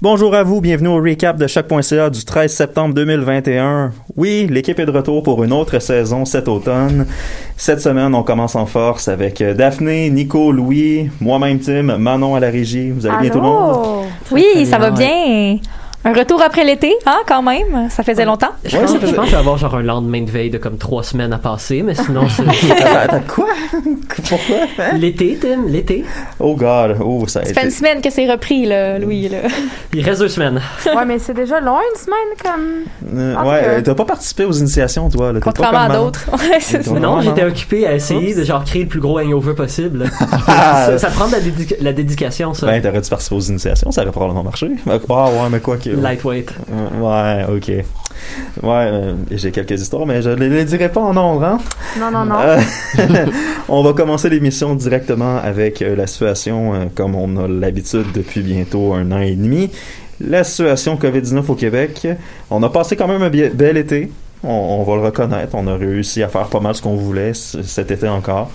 Bonjour à vous, bienvenue au recap de choc.ca du 13 septembre 2021. Oui, l'équipe est de retour pour une autre saison cet automne. Cette semaine, on commence en force avec Daphné, Nico, Louis, moi-même Tim, Manon à la régie. Vous allez bien tout le monde? Oui, ça va bien. Un retour après l'été, hein, quand même? Ça faisait longtemps. Je pense, je pense que je vais avoir genre un lendemain de veille de comme trois semaines à passer, mais sinon c'est... Quoi? Pourquoi? Hein? l'été, Tim, l'été. Oh God, oh, ça a Ça fait une été... semaine que c'est repris, là, Louis. Là. Il reste deux semaines. Ouais, mais c'est déjà long une semaine comme. Euh, ouais, euh, t'as pas participé aux initiations, toi. Là? Contrairement à d'autres. Non, j'étais occupé à essayer de genre créer le plus gros hangover possible. Ça, ça prend de la, dédica- la dédication, ça. Ben, t'aurais dû participer aux initiations, ça aurait probablement marché. Ah ouais, mais quoi que... Lightweight. Ouais, ok. Ouais, euh, j'ai quelques histoires, mais je les, les dirai pas en nombre, hein? Non, non, non. Euh, on va commencer l'émission directement avec euh, la situation, euh, comme on a l'habitude depuis bientôt un an et demi. La situation COVID-19 au Québec. On a passé quand même un bel été. On, on va le reconnaître. On a réussi à faire pas mal ce qu'on voulait cet été encore.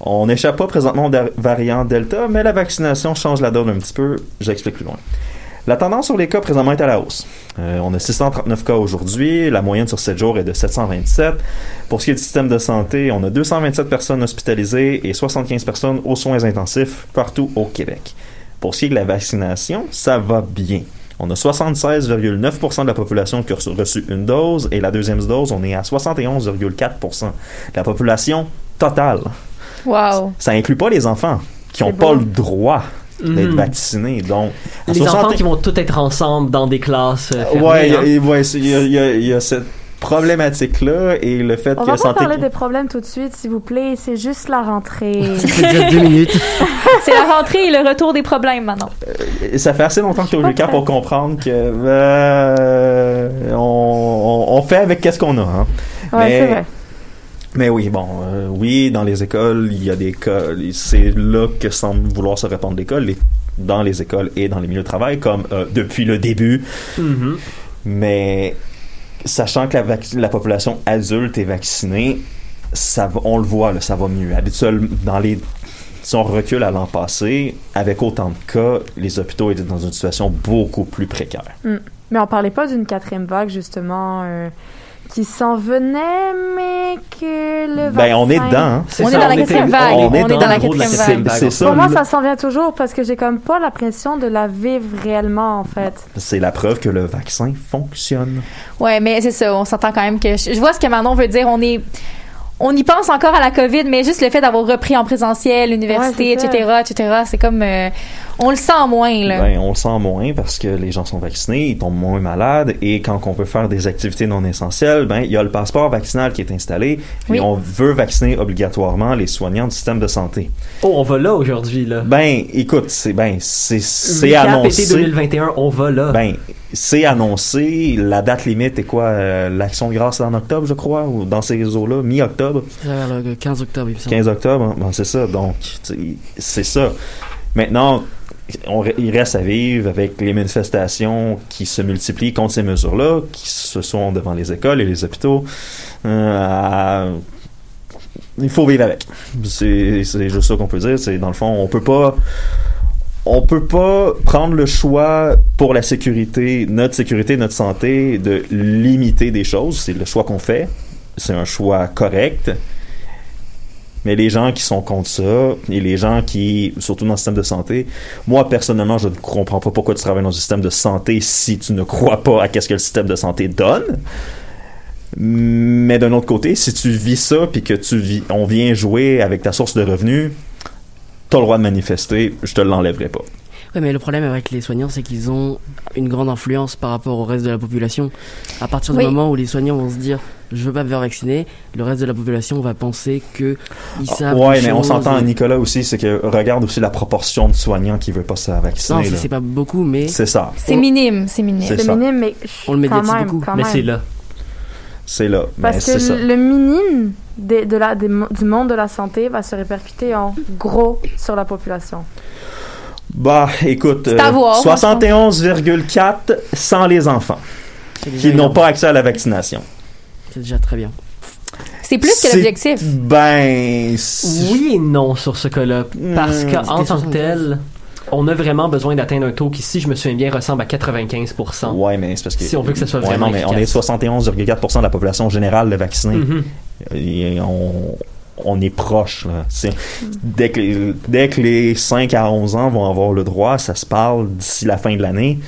On n'échappe pas présentement au variant Delta, mais la vaccination change la donne un petit peu. J'explique plus loin. La tendance sur les cas présentement est à la hausse. Euh, on a 639 cas aujourd'hui, la moyenne sur 7 jours est de 727. Pour ce qui est du système de santé, on a 227 personnes hospitalisées et 75 personnes aux soins intensifs partout au Québec. Pour ce qui est de la vaccination, ça va bien. On a 76,9% de la population qui a reçu- une dose et la deuxième dose, on est à 71,4% de la population totale. Wow. Ça inclut pas les enfants qui n'ont pas le droit d'être Mhm. vaccinés. Donc, Les 60 enfants qui vont tous être ensemble dans des classes euh, fermées, Ouais, il y a- hein. ouais, c'est- y, a- il y a- il y a cette problématique-là et le fait On que va pas parler des problèmes tout de suite, s'il vous plaît. C'est juste la rentrée. Ça dure deux minutes. C'est la rentrée et le retour des problèmes maintenant. Et Ça fait assez longtemps que tu es au Lucas pour comprendre que euh, on, on, on fait avec qu'est-ce qu'on a. Hein. Ouais, Mais- c'est vrai. Mais oui, bon, euh, oui, dans les écoles, il y a des cas, c'est là que semble vouloir se répandre l'école, les- dans les écoles et dans les milieux de travail, comme euh, depuis le début. Mhm. Mais sachant que la, la population adulte est vaccinée, ça va- on le voit, là, ça va mieux. Habituellement, dans les si on recule à l'an passé, avec autant de cas, les hôpitaux étaient dans une situation beaucoup plus précaire. Mais on parlait pas d'une quatrième vague, justement, euh, qui s'en venait, mais que le Ben, on est dedans. hein. C'est On est ça, dans la était- quatrième vague. on On est est dans dans la quatrième vague. vague. C'est ça. Pour moi, ça s'en vient toujours parce que j'ai comme pas l'impression de la vivre réellement, en fait. C'est la preuve que le vaccin fonctionne. Ouais, mais c'est ça. On s'entend quand même que je, je vois ce que Manon veut dire. On est on y pense encore à la COVID, mais juste le fait d'avoir repris en présentiel, l'université, Ouais, etc., etc., c'est comme euh, On le sent moins, là. Ben, on le sent moins parce que les gens sont vaccinés, ils tombent moins malades et quand on veut faire des activités non essentielles, ben il y a le passeport vaccinal qui est installé Oui. et on veut vacciner obligatoirement les soignants du système de santé. Oh, on va là aujourd'hui, là. Ben écoute, c'est ben c'est c'est été annoncé. 2021, on va là. Ben c'est annoncé, la date limite est quoi? Euh, l'action de grâce en octobre, je crois ou dans ces eaux-là, mi-octobre. Vers le 15 octobre, il me semble. 15 octobre, hein? Bon, c'est ça. Donc, tu sais, c'est ça. Maintenant, il reste à vivre avec les manifestations qui se multiplient contre ces mesures-là, qui se sont devant les écoles et les hôpitaux. Euh, Il faut vivre avec. C'est juste ça qu'on peut dire. Dans le fond, on peut pas. On peut pas prendre le choix pour la sécurité, notre sécurité, notre santé, de limiter des choses. C'est le choix qu'on fait. C'est un choix correct. Mais les gens qui sont contre ça, et les gens qui, surtout dans le système de santé, moi personnellement, je ne comprends pas pourquoi tu travailles dans un système de santé si tu ne crois pas à qu'est-ce que le système de santé donne. Mais d'un autre côté, si tu vis ça, puis que tu vis, on vient jouer avec ta source de revenus, t'as le droit de manifester, je te l'enlèverai pas. Ouais, mais le problème avec les soignants, c'est qu'ils ont une grande influence par rapport au reste de la population. À partir du Oui. moment où les soignants vont se dire je veux pas me faire vacciner, le reste de la population va penser que ils savent. ouais, mais on s'entend, et- Nicolas aussi, c'est que regarde aussi la proportion de soignants qui veulent pas se faire Non, vacciner. c'est pas beaucoup, mais C'est ça, C'est minime, c'est minime. C'est minime, mais On le médiatise même, beaucoup. quand Mais c'est là. c'est là. Mais Parce que ça. le minime de la, du monde de la santé va se répercuter en gros sur la population. Bah, écoute, euh, voir, moi, je 71,4 sans les enfants qui n'ont pas accès à la vaccination. C'est déjà très bien. C'est plus que l'objectif. Ben, Oui et non sur ce cas-là. Parce Hmm. qu'en tant que 75. tel, on a vraiment besoin d'atteindre un taux qui, si je me souviens bien, ressemble à 95%. Ouais, mais c'est parce que Si on veut que ça soit Ouais, vraiment non, mais on est 71,4% de la population générale de vaccinés. Mhm. Et on, on est proche. Là. Dès, que les, dès que les 5 à 11 ans vont avoir le droit, ça se parle d'ici la fin de l'année,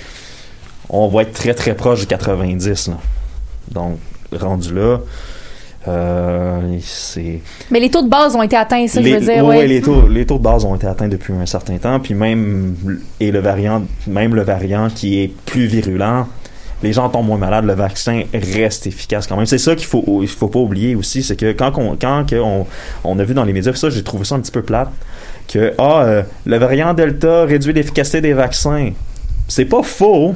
on va être très très proche du 90. Là. Donc, rendu là, euh, c'est... Mais les taux de base ont été atteints, ça, les, je veux dire, ouais, ouais. les taux, les taux de base ont été atteints depuis un certain temps, puis même et le variant, même le variant qui est plus virulent, les gens tombent moins malades, le vaccin reste efficace quand même. C'est ça qu'il faut, il faut pas oublier aussi, c'est que quand on, quand on, on a vu dans les médias, ça j'ai trouvé ça un petit peu plate, que ah euh, le variant Delta réduit l'efficacité des vaccins. C'est pas faux.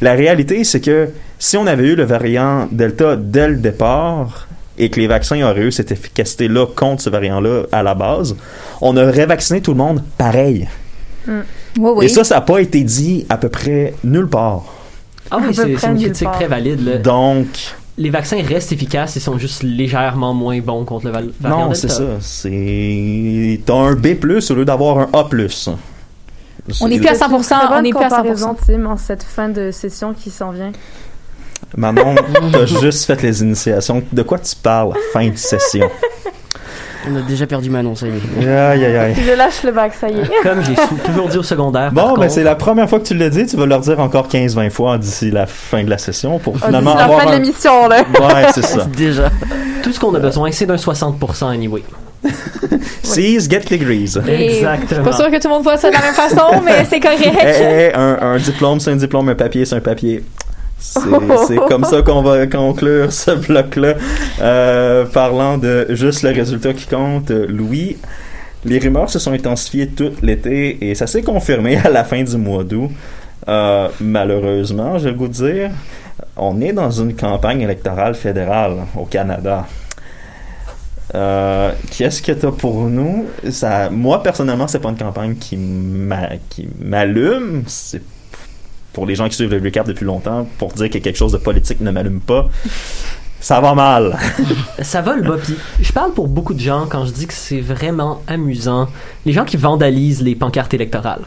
La réalité, c'est que si on avait eu le variant Delta dès le départ et que les vaccins auraient eu cette efficacité-là contre ce variant-là à la base, on aurait vacciné tout le monde pareil. Oui, oui. Et ça, ça n'a pas été dit à peu près nulle part. Ah oui, c'est une critique part. très valide. là. Donc, Les vaccins restent efficaces, ils sont juste légèrement moins bons contre le val- variant non, c'est ça. C'est. T'as un B au lieu d'avoir un A. On est C'est- plus à C'est une 100%, très bonne on est plus à 100%. comparaison, Tim, en cette fin de session qui s'en vient. Manon, t'as juste fait les initiations. De quoi tu parles? Fin de session? On a déjà perdu Manon, ça y est. Aïe, aïe, aïe. Je lâche le bac, ça y est. Comme j'ai toujours dit au secondaire. Bon, ben c'est la première fois que tu l'as dit. Tu vas leur dire encore 15-20 fois d'ici la fin de la session pour Ah, finalement D'ici la avoir fin de un... l'émission, là. Ouais, c'est ça. Déjà. tout ce qu'on a besoin, c'est d'un 60% anyway. Seize, get degrees. Et Exactement. Je suis pas sûre que tout le monde voit ça de la même façon, mais c'est correct. Eh, eh, un, un diplôme, c'est un diplôme, un papier, c'est un papier. C'est comme ça qu'on va conclure ce bloc-là. Euh, parlant de juste le résultat qui compte, Louis, les rumeurs se sont intensifiées tout l'été et ça s'est confirmé à la fin du mois d'août. Euh, malheureusement, j'ai le goût de dire, on est dans une campagne électorale fédérale au Canada. Euh, Qu'est-ce que t'as pour nous? Ça, Moi personnellement, c'est pas une campagne qui m'a- qui m'allume. Pour les gens qui suivent le recap depuis longtemps pour dire que quelque chose de politique ne m'allume pas. Ça va mal. Ça va le bas. Puis je parle pour beaucoup de gens quand je dis que c'est vraiment amusant. Les gens qui vandalisent les pancartes électorales.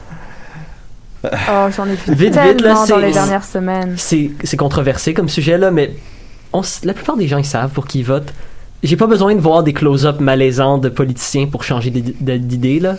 Oh, j'en ai vu Vite, vite, tellement là, dans c'est- les dernières semaines. C'est c'est controversé comme sujet là, mais on la plupart des gens ils savent pour qui ils votent. J'ai pas besoin de voir des close-up malaisants de politiciens pour changer d'id- d'idée là.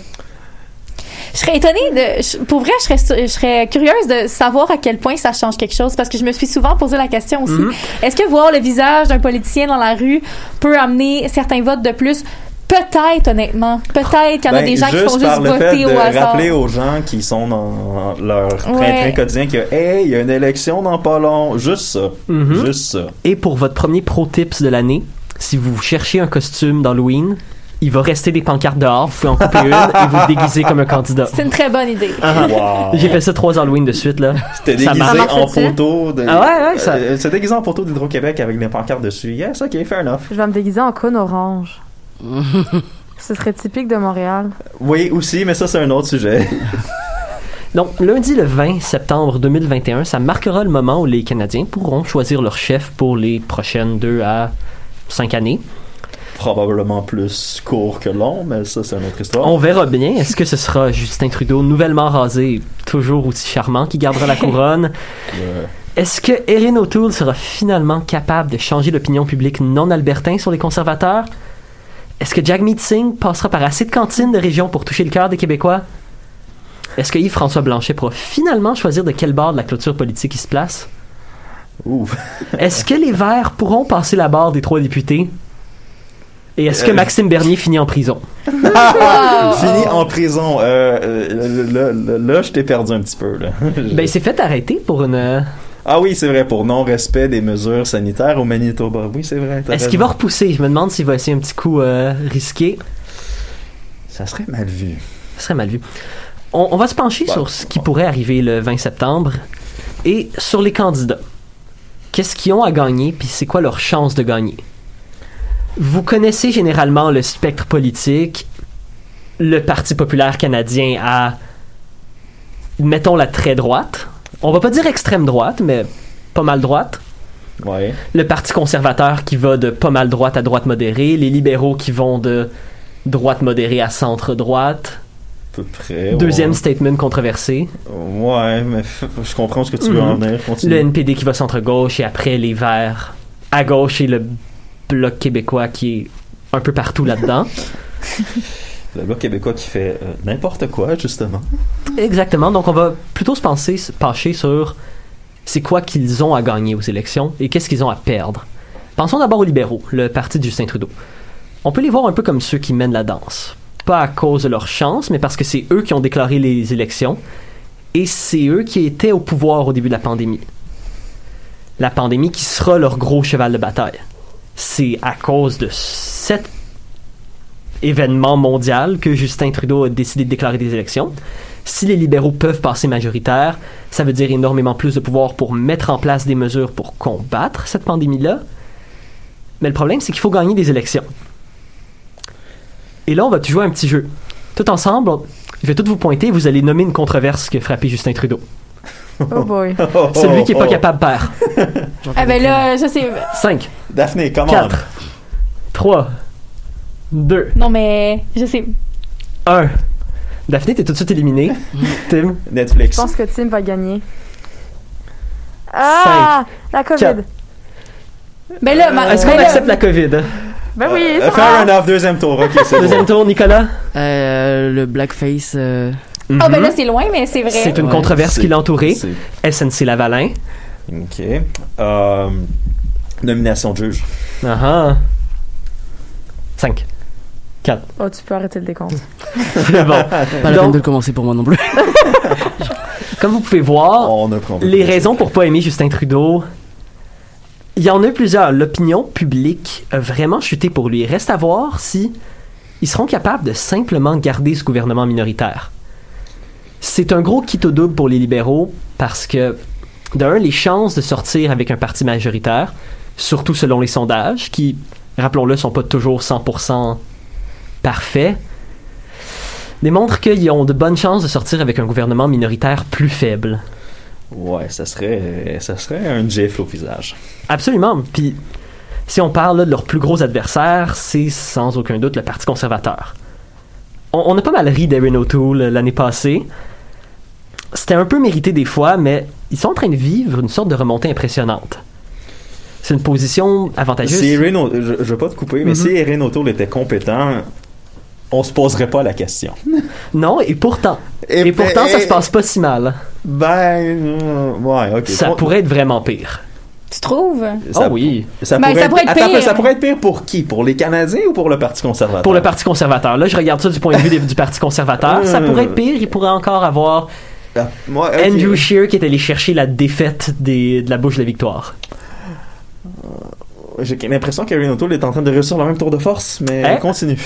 Je serais étonnée de. je- Pour vrai, je serais, je serais curieuse de savoir à quel point ça change quelque chose parce que je me suis souvent posé la question aussi. Mhm. Est-ce que voir le visage d'un politicien dans la rue peut amener certains votes de plus? Peut-être, honnêtement. Peut-être qu'il y en a Ben, des gens qui juste font par juste voter de au hasard. rappeler aux gens qui sont dans leur train-train Ouais. quotidien que hey, il y a une élection dans pas long, juste ça, Mhm. juste ça. Et pour votre premier pro tips de l'année, si vous cherchez un costume d'Halloween, il va rester des pancartes dehors, vous pouvez en couper une et vous déguiser comme un candidat. C'est une très bonne idée. Wow. J'ai fait ça trois Halloween de suite, là. C'était Ça déguisé en photo de. Ah ouais, ouais, ça- Euh, C'est déguisé en photo d'Hydro-Québec avec des pancartes dessus. Yes, ok, fair enough. Je vais me déguiser en cône orange. Ce serait typique de Montréal. Oui, aussi, mais ça, c'est un autre sujet. Donc, lundi le 20 septembre 2021, ça marquera le moment où les Canadiens pourront choisir leur chef pour les prochaines deux à cinq années. Probablement plus court que long, mais ça, c'est une autre histoire. On verra bien. Est-ce que ce sera Justin Trudeau, nouvellement rasé, toujours aussi charmant, qui gardera la couronne? Est-ce que Erin O'Toole sera finalement capable de changer l'opinion publique non albertain sur les conservateurs? Est-ce que Jagmeet Singh passera par assez de cantines de région pour toucher le cœur des Québécois? Est-ce que Yves-François Blanchet pourra finalement choisir de quel bord de la clôture politique il se place? Est-ce que les Verts pourront passer la barre des trois députés? Et est-ce que Euh. Maxime Bernier finit en prison? Fini en prison. Euh, euh, là, je t'ai perdu un petit peu. Là. Ben, il s'est fait arrêter pour une... Ah oui, c'est vrai, pour non-respect des mesures sanitaires au Manitoba. Oui, c'est vrai. Est-ce qu'il va repousser? Je me demande s'il va essayer un petit coup euh, risqué. Ça serait mal vu. Ce serait mal vu. On, on va se pencher Bah, sur ce qui pourrait arriver le 20 septembre et sur les candidats. Qu'est-ce qu'ils ont à gagner, puis c'est quoi leur chance de gagner? Vous connaissez généralement le spectre politique. Le Parti populaire canadien à, mettons, la très droite. On va pas dire extrême droite, mais pas mal droite. Ouais. Le Parti conservateur qui va de pas mal droite à droite modérée. Les libéraux qui vont de droite modérée à centre droite. Près. Deuxième ouais. statement controversé. Ouais, mais je comprends ce que tu veux Mhm. en venir. Continue. Le NPD qui va centre-gauche et après les Verts à gauche et le Bloc québécois qui est un peu partout là-dedans. Le Bloc québécois qui fait euh, n'importe quoi, justement. Exactement. Donc on va plutôt se penser, se pencher sur c'est quoi qu'ils ont à gagner aux élections et qu'est-ce qu'ils ont à perdre. Pensons d'abord aux libéraux, le parti de Justin Trudeau. On peut les voir un peu comme ceux qui mènent la danse. Pas à cause de leur chance, mais parce que c'est eux qui ont déclaré les élections et c'est eux qui étaient au pouvoir au début de la pandémie. La pandémie qui sera leur gros cheval de bataille. C'est à cause de cet événement mondial que Justin Trudeau a décidé de déclarer des élections. Si les libéraux peuvent passer majoritaire, ça veut dire énormément plus de pouvoir pour mettre en place des mesures pour combattre cette pandémie-là. Mais le problème, c'est qu'il faut gagner des élections. Et là, on va jouer un petit jeu. Tout ensemble, je vais tout vous pointer et vous allez nommer une controverse qui a frappé Justin Trudeau. Oh boy. Celui qui est pas oh. capable perd. Ah ben là, je sais. 5, Daphné, comment 4, 3, 2, Non mais je sais. 1. Daphné, t'es tout de suite éliminé. Tim, Netflix. Je pense que Tim va gagner. Ah! La COVID. Quatre. Ben là, ma- est-ce ben qu'on là- accepte la COVID? Ben oui, Euh, ça fair va. enough, deuxième tour. Ok, c'est Deuxième bon. tour, Nicolas? Euh, le blackface. euh, Ah ben Mhm. là c'est loin, mais c'est vrai. C'est une Ouais, controverse qui l'a entouré. c'est- SNC Lavalin. Ok. Euh, nomination de juge. Ah 5. 4. Oh, tu peux arrêter le décompte. bon. Pas la peine de le commencer pour moi non plus. Comme vous pouvez voir, On les raisons pour pas aimer Justin Trudeau, il y en a plusieurs. L'opinion publique a vraiment chuté pour lui. Reste à voir si ils seront capables de simplement garder ce gouvernement minoritaire. C'est un gros kit au double pour les libéraux parce que, d'un, les chances de sortir avec un parti majoritaire, surtout selon les sondages, qui, rappelons-le, sont pas toujours 100% parfaits, démontrent qu'ils ont de bonnes chances de sortir avec un gouvernement minoritaire plus faible. Ouais, ça serait, ça serait un gif au visage. Absolument. Puis, si on parle là, de leur plus gros adversaire, c'est sans aucun doute le Parti conservateur. On, on a pas mal ri d'Erin O'Toole euh, l'année passée. C'était un peu mérité des fois, mais ils sont en train de vivre une sorte de remontée impressionnante. C'est une position avantageuse. Si je, je veux pas te couper, mais Mhm. si Erin O'Toole était compétent, on se poserait pas la question. Non, et pourtant. Et, pourtant, ça se passe pas si mal. Ben, euh, ouais, ok. Ça pourrait être vraiment pire. Tu trouves? Ça, Ah oui. Ça, Ben, pourrait ça être, pourrait être attends, pire. ça pourrait être pire pour qui? Pour les Canadiens ou pour le Parti conservateur? Pour le Parti conservateur. Là, je regarde ça du point de vue du Parti conservateur. Ça Euh. pourrait être pire. Il pourrait encore avoir Ah, moi. Andrew Scheer qui est allé chercher la défaite des, de la bouche de la victoire. J'ai l'impression qu'Erin O'Toole est en train de réussir le même tour de force, mais Hein? continue.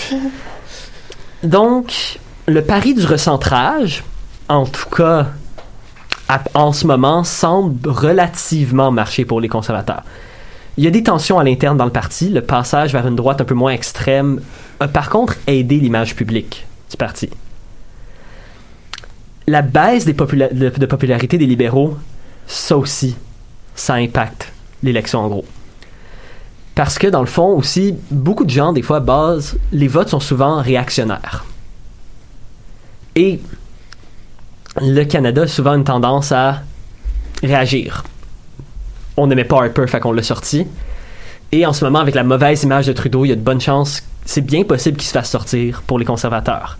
Donc, le pari du recentrage, en tout cas à- en ce moment, semble relativement marcher pour les conservateurs. Il y a des tensions à l'interne dans le parti. Le passage vers une droite un peu moins extrême a par contre aidé l'image publique du parti. La baisse de popularité des libéraux, ça aussi, ça impacte l'élection en gros. Parce que dans le fond aussi, beaucoup de gens, des fois, basent, les votes sont souvent réactionnaires. Et le Canada a souvent une tendance à réagir. On n'aimait pas Harper, fait qu'on l'a sorti. Et en ce moment, avec la mauvaise image de Trudeau, il y a de bonnes chances, c'est bien possible qu'il se fasse sortir pour les conservateurs.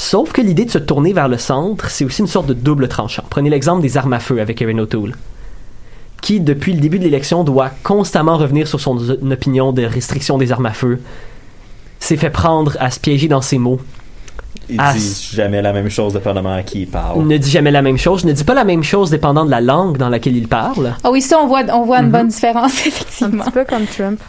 Sauf que l'idée de se tourner vers le centre, c'est aussi une sorte de double tranchant. Prenez l'exemple des armes à feu avec Erin O'Toole, qui, depuis le début de l'élection, doit constamment revenir sur son opinion de restriction des armes à feu, s'est fait prendre à se piéger dans ses mots, Il Ah, dit jamais la même chose dépendamment à qui il parle. ne dit jamais la même chose. Je ne dis pas la même chose dépendant de la langue dans laquelle il parle. Ah oui, ça, on voit, on voit une Mhm. bonne différence, Un effectivement. petit peu comme Trump.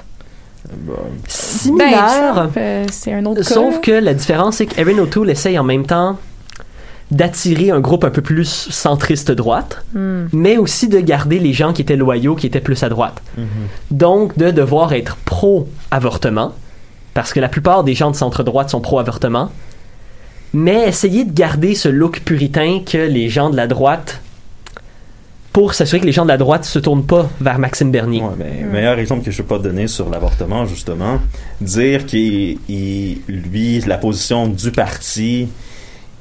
Ben, Similaire. Trump, euh, c'est un autre cas. Sauf que la différence, c'est qu'Erin O'Toole essaye en même temps d'attirer un groupe un peu plus centriste droite, Hmm. mais aussi de garder les gens qui étaient loyaux, qui étaient plus à droite. Donc, de devoir être pro-avortement, parce que la plupart des gens de centre-droite sont pro-avortement, mais essayer de garder ce look puritain que les gens de la droite, pour s'assurer que les gens de la droite se tournent pas vers Maxime Bernier. Ouais, mais meilleur exemple que je peux pas donner sur l'avortement, justement, dire qu'il, il- lui, la position du parti,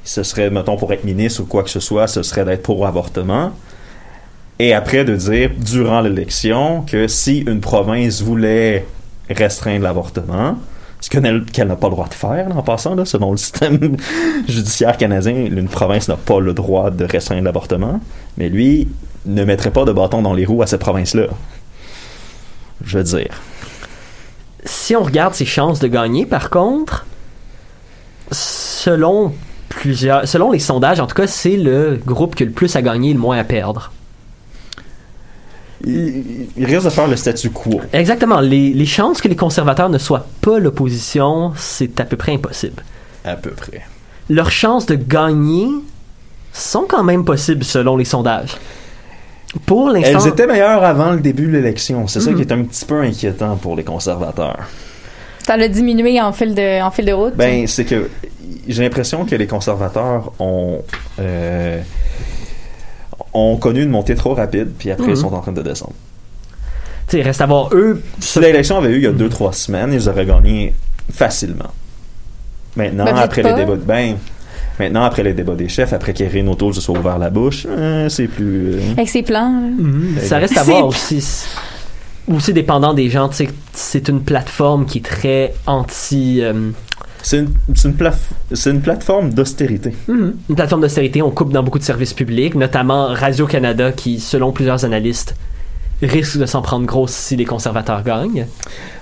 ce serait, mettons, pour être ministre ou quoi que ce soit, ce serait d'être pour avortement. Et après de dire, durant l'élection, que si une province voulait restreindre l'avortement, ce qu'elle n'a pas le droit de faire, en passant, là, selon le système judiciaire canadien, une province n'a pas le droit de restreindre l'avortement, mais lui ne mettrait pas de bâton dans les roues à cette province-là. Je veux dire. Si on regarde ses chances de gagner, par contre, selon plusieurs, selon les sondages, en tout cas, c'est le groupe qui a le plus à gagner et le moins à perdre. Il, il risque de faire le statu quo. Exactement. Les, les chances que les conservateurs ne soient pas l'opposition, c'est à peu près impossible. À peu près. Leurs chances de gagner sont quand même possibles selon les sondages. Pour l'instant, Elles étaient meilleures avant le début de l'élection. C'est ça Mhm. qui est un petit peu inquiétant pour les conservateurs. Ça l'a diminué en fil de, en fil de route? Ben, c'est que j'ai l'impression que les conservateurs ont euh, ont connu une montée trop rapide, puis après Mhm. ils sont en train de descendre. tu sais, il reste à voir eux. Si l'élection avait eu il y a deux trois semaines, ils auraient gagné facilement. Maintenant, Ben, après les débats, de- ben, maintenant après les débats des chefs, après qu'Erin O'Toole se soit ouvert la bouche, euh, c'est plus. euh, Avec ses plans. Mhm. Ça reste à C'est- voir aussi. Aussi dépendant des gens, tu sais, c'est une plateforme qui est très anti. euh, C'est une, c'est une, plaf- c'est une plateforme d'austérité. Mhm. Une plateforme d'austérité, on coupe dans beaucoup de services publics, notamment Radio-Canada, qui, selon plusieurs analystes, risque de s'en prendre grosse si les conservateurs gagnent.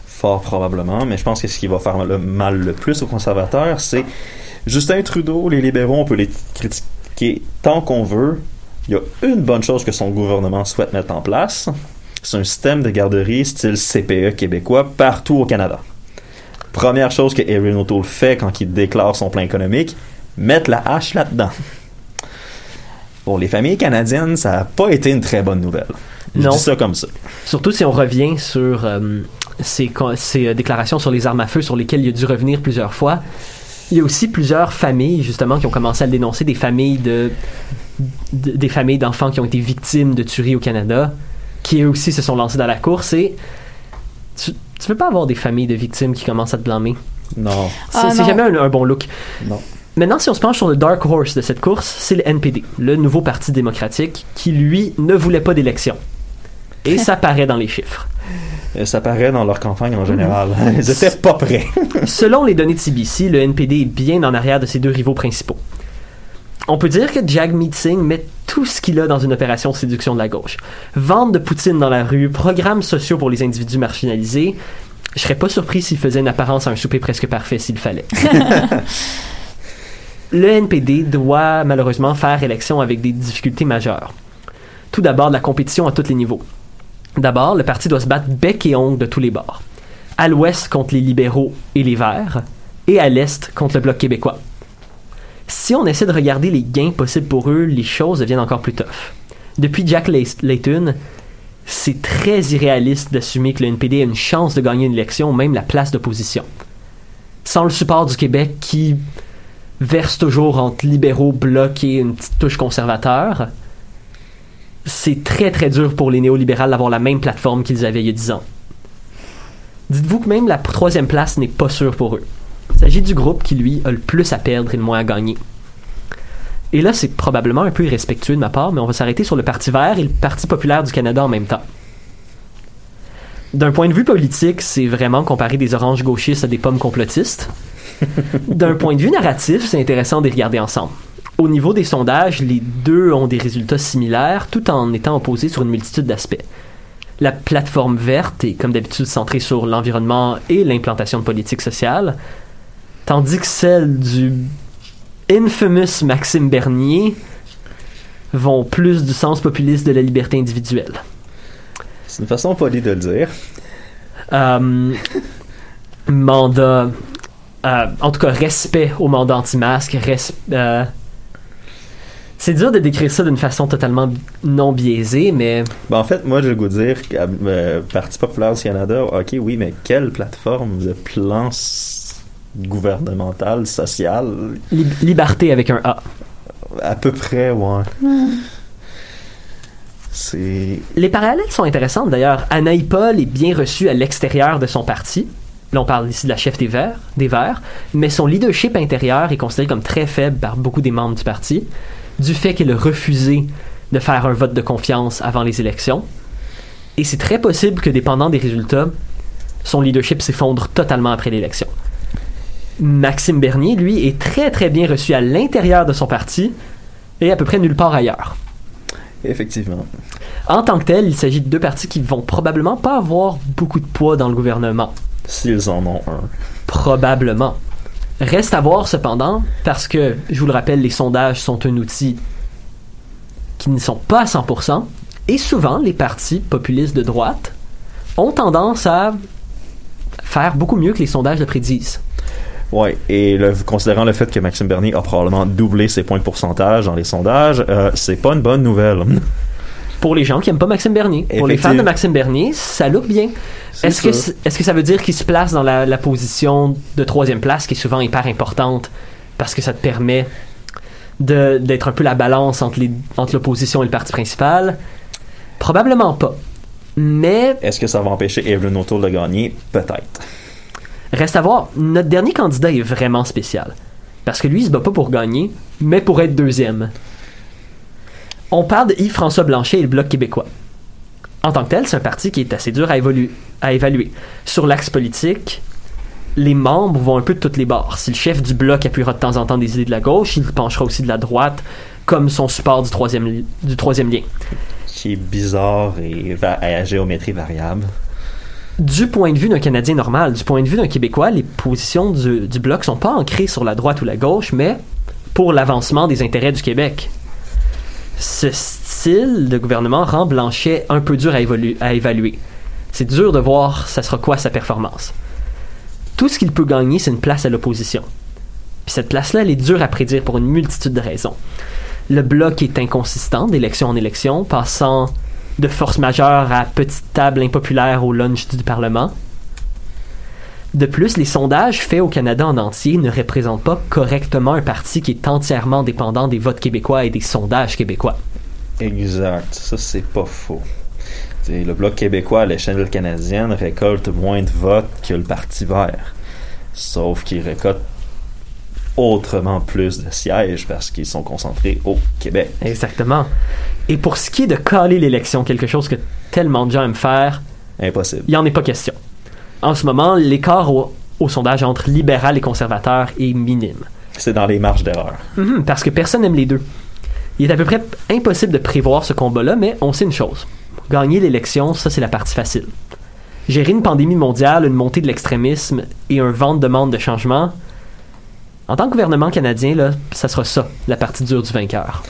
Fort probablement, mais je pense que ce qui va faire le mal le plus aux conservateurs, c'est Justin Trudeau, les libéraux, on peut les critiquer tant qu'on veut. Il y a une bonne chose que son gouvernement souhaite mettre en place. C'est un système de garderie style CPE québécois partout au Canada. Première chose que Erin O'Toole fait quand il déclare son plan économique, mettre la hache là-dedans. Pour les familles canadiennes, ça n'a pas été une très bonne nouvelle. Je Non. dis ça comme ça. Surtout si on revient sur euh, ces, euh, déclarations sur les armes à feu sur lesquelles il a dû revenir plusieurs fois. Il y a aussi plusieurs familles, justement, qui ont commencé à le dénoncer, des familles de, de- des familles d'enfants qui ont été victimes de tueries au Canada, qui eux aussi se sont lancés dans la course et tu, tu veux pas avoir des familles de victimes qui commencent à te blâmer? Non. C'est Ah, jamais un, un bon look. Non. Maintenant, si on se penche sur le dark horse de cette course, c'est le NPD, le nouveau parti démocratique, qui lui ne voulait pas d'élection. Et ça paraît dans les chiffres. Ça paraît dans leur campagne en général. Ils étaient pas prêts. Selon les données de CBC, le NPD est bien en arrière de ses deux rivaux principaux. On peut dire que Jagmeet Singh met tout ce qu'il a dans une opération de séduction de la gauche. Vente de Poutine dans la rue, programmes sociaux pour les individus marginalisés. Je serais pas surpris s'il faisait une apparence à un souper presque parfait s'il fallait. le NPD doit malheureusement faire élection avec des difficultés majeures. Tout d'abord, la compétition à tous les niveaux. D'abord, le parti doit se battre bec et ongle de tous les bords. À l'ouest contre les libéraux et les verts, et à l'est contre le bloc québécois. Si on essaie de regarder les gains possibles pour eux, les choses deviennent encore plus tough. Depuis Jack Lay- Layton, c'est très irréaliste d'assumer que le NPD a une chance de gagner une élection, même la place d'opposition. Sans le support du Québec qui verse toujours entre libéraux, blocs et une petite touche conservateur, c'est très très dur pour les néolibérales d'avoir la même plateforme qu'ils avaient il y a 10 ans. Dites-vous que même la troisième place n'est pas sûre pour eux. Il s'agit du groupe qui, lui, a le plus à perdre et le moins à gagner. Et là, c'est probablement un peu irrespectueux de ma part, mais on va s'arrêter sur le Parti vert et le Parti populaire du Canada en même temps. D'un point de vue politique, c'est vraiment comparer des oranges gauchistes à des pommes complotistes. D'un point de vue narratif, c'est intéressant de les regarder ensemble. Au niveau des sondages, les deux ont des résultats similaires, tout en étant opposés sur une multitude d'aspects. La plateforme verte est, comme d'habitude, centrée sur l'environnement et l'implantation de politiques sociales, tandis que celle du infamous Maxime Bernier vont plus du sens populiste de la liberté individuelle. C'est une façon polie de le dire. Euh, mandat. euh, en tout cas, respect au mandat anti-masque. euh, c'est dur de décrire ça d'une façon totalement non biaisée, mais Ben, en fait, moi, j'ai le goût de dire que Parti populaire du Canada, ok, oui, mais quelle plateforme de plan s- gouvernemental, social, li- liberté avec un A. à peu près, ouais. C'est. Les parallèles sont intéressantes d'ailleurs. Anaï Paul est bien reçue à l'extérieur de son parti. Là, on parle ici de la chef des Verts, des Verts, mais son leadership intérieur est considéré comme très faible par beaucoup des membres du parti, du fait qu'elle a refusé de faire un vote de confiance avant les élections. Et c'est très possible que, dépendant des résultats, son leadership s'effondre totalement après l'élection. Maxime Bernier, lui, est très très bien reçu à l'intérieur de son parti et à peu près nulle part ailleurs. Effectivement. En tant que tel, il s'agit de deux partis qui vont probablement pas avoir beaucoup de poids dans le gouvernement. S'ils en ont un. Probablement. Reste à voir cependant, parce que, je vous le rappelle, les sondages sont un outil qui ne sont pas à 100%, et souvent, les partis populistes de droite ont tendance à faire beaucoup mieux que les sondages le prédisent. Ouais, et le, considérant le fait que Maxime Bernier a probablement doublé ses points de pourcentage dans les sondages, euh, c'est pas une bonne nouvelle. Pour les gens qui aiment pas Maxime Bernier, pour les fans de. Maxime Bernier, ça look bien. Est-ce que, est-ce que ça veut dire qu'il se place dans la, la position de troisième place, qui est souvent hyper importante, parce que ça te permet de- d'être un peu la balance entre les- entre l'opposition et le parti principal? Probablement pas. Mais Est-ce que ça va empêcher Evelyn O'Toole de gagner? Peut-être. Reste à voir, notre dernier candidat est vraiment spécial. Parce que lui, il se bat pas pour gagner, mais pour être deuxième. On parle de Yves-François Blanchet et le Bloc québécois. En tant que tel, c'est un parti qui est assez dur à, évaluer. Sur l'axe politique, les membres vont un peu de toutes les bords. Si le chef du Bloc appuiera de temps en temps des idées de la gauche, il penchera aussi de la droite, comme son support du troisième, li- du troisième lien. Qui est bizarre et va à géométrie variable. Du point de vue d'un Canadien normal, du point de vue d'un Québécois, les positions du, du Bloc sont pas ancrées sur la droite ou la gauche, mais pour l'avancement des intérêts du Québec. Ce style de gouvernement rend Blanchet un peu dur à, à évaluer. C'est dur de voir ça sera quoi sa performance. Tout ce qu'il peut gagner, c'est une place à l'opposition. Puis cette place-là, elle est dure à prédire pour une multitude de raisons. Le bloc est inconsistant d'élection en élection, passant de force majeure à petite table impopulaire au lunch du Parlement. De plus, les sondages faits au Canada en entier ne représentent pas correctement un parti qui est entièrement dépendant des votes québécois et des sondages québécois. Exact. Ça, c'est pas faux. T'sais, le Bloc québécois à l'échelle canadienne récolte moins de votes que le Parti vert. Sauf qu'il récolte autrement plus de sièges parce qu'ils sont concentrés au Québec. Exactement. Et pour ce qui est de caler l'élection, quelque chose que tellement de gens aiment faire, Impossible. il n'y en est pas question. En ce moment, l'écart au, au sondage entre libéral et conservateur est minime. C'est dans les marges d'erreur. Mhm, parce que personne n'aime les deux. Il est à peu près impossible de prévoir ce combat-là, mais on sait une chose. Gagner l'élection, ça c'est la partie facile. Gérer une pandémie mondiale, une montée de l'extrémisme et un vent de demande de changement, en tant que gouvernement canadien, là, ça sera ça, la partie dure du vainqueur.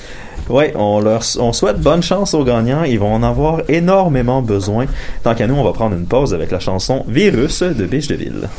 Ouais, on leur on souhaite bonne chance aux gagnants. Ils vont en avoir énormément besoin. Tant qu'à nous, on va prendre une pause avec la chanson Virus de Biche de Ville.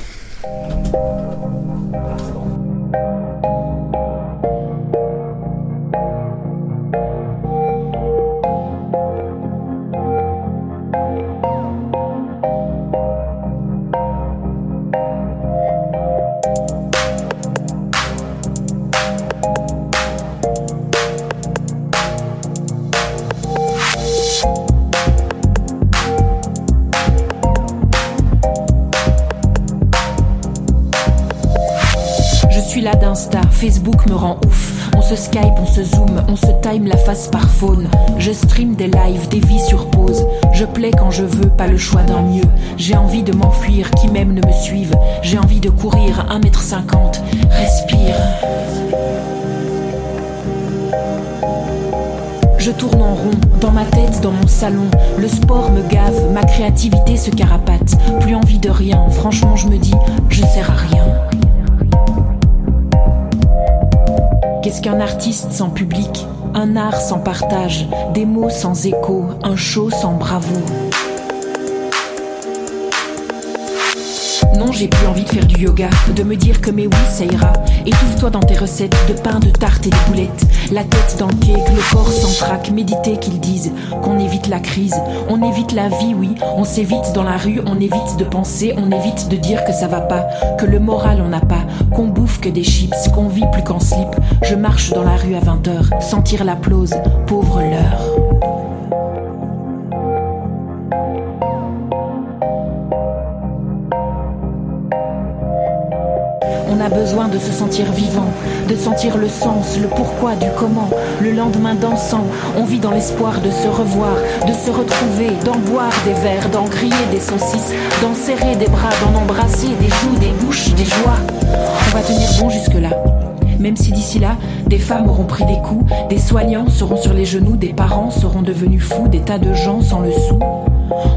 Facebook me rend ouf. On se Skype, on se Zoom, on se time la face par phone. Je stream des lives, des vies sur pause. Je plais quand je veux, pas le choix d'un mieux. J'ai envie de m'enfuir, qui même ne me suive. J'ai envie de courir 1m50. Respire. Je tourne en rond, dans ma tête, dans mon salon. Le sport me gave, ma créativité se carapate. Plus envie de rien, franchement je me dis, je sers à rien. Qu'est-ce qu'un artiste sans public? Un art sans partage, des mots sans écho, un show sans bravo. Non, j'ai plus envie de faire du yoga, de me dire que mais oui, ça ira. Étouffe-toi dans tes recettes de pain, de tarte et de boulettes. La tête dans le cake, le corps sans trac, méditer qu'ils disent qu'on évite la crise, on évite la vie, oui. On s'évite dans la rue, on évite de penser, on évite de dire que ça va pas, que le moral on n'a pas, qu'on bouffe que des chips, qu'on vit plus qu'en slip. Je marche dans la rue à 20h, sentir l'applause, pauvre l'heure. A besoin de se sentir vivant, de sentir le sens, le pourquoi du comment. Le lendemain dansant, on vit dans l'espoir de se revoir, de se retrouver, d'en boire des verres, d'en griller des saucisses, d'en serrer des bras, d'en embrasser des joues, des bouches, des joies. On va tenir bon jusque-là. Même si d'ici là, des femmes auront pris des coups, des soignants seront sur les genoux, des parents seront devenus fous, des tas de gens sans le sou.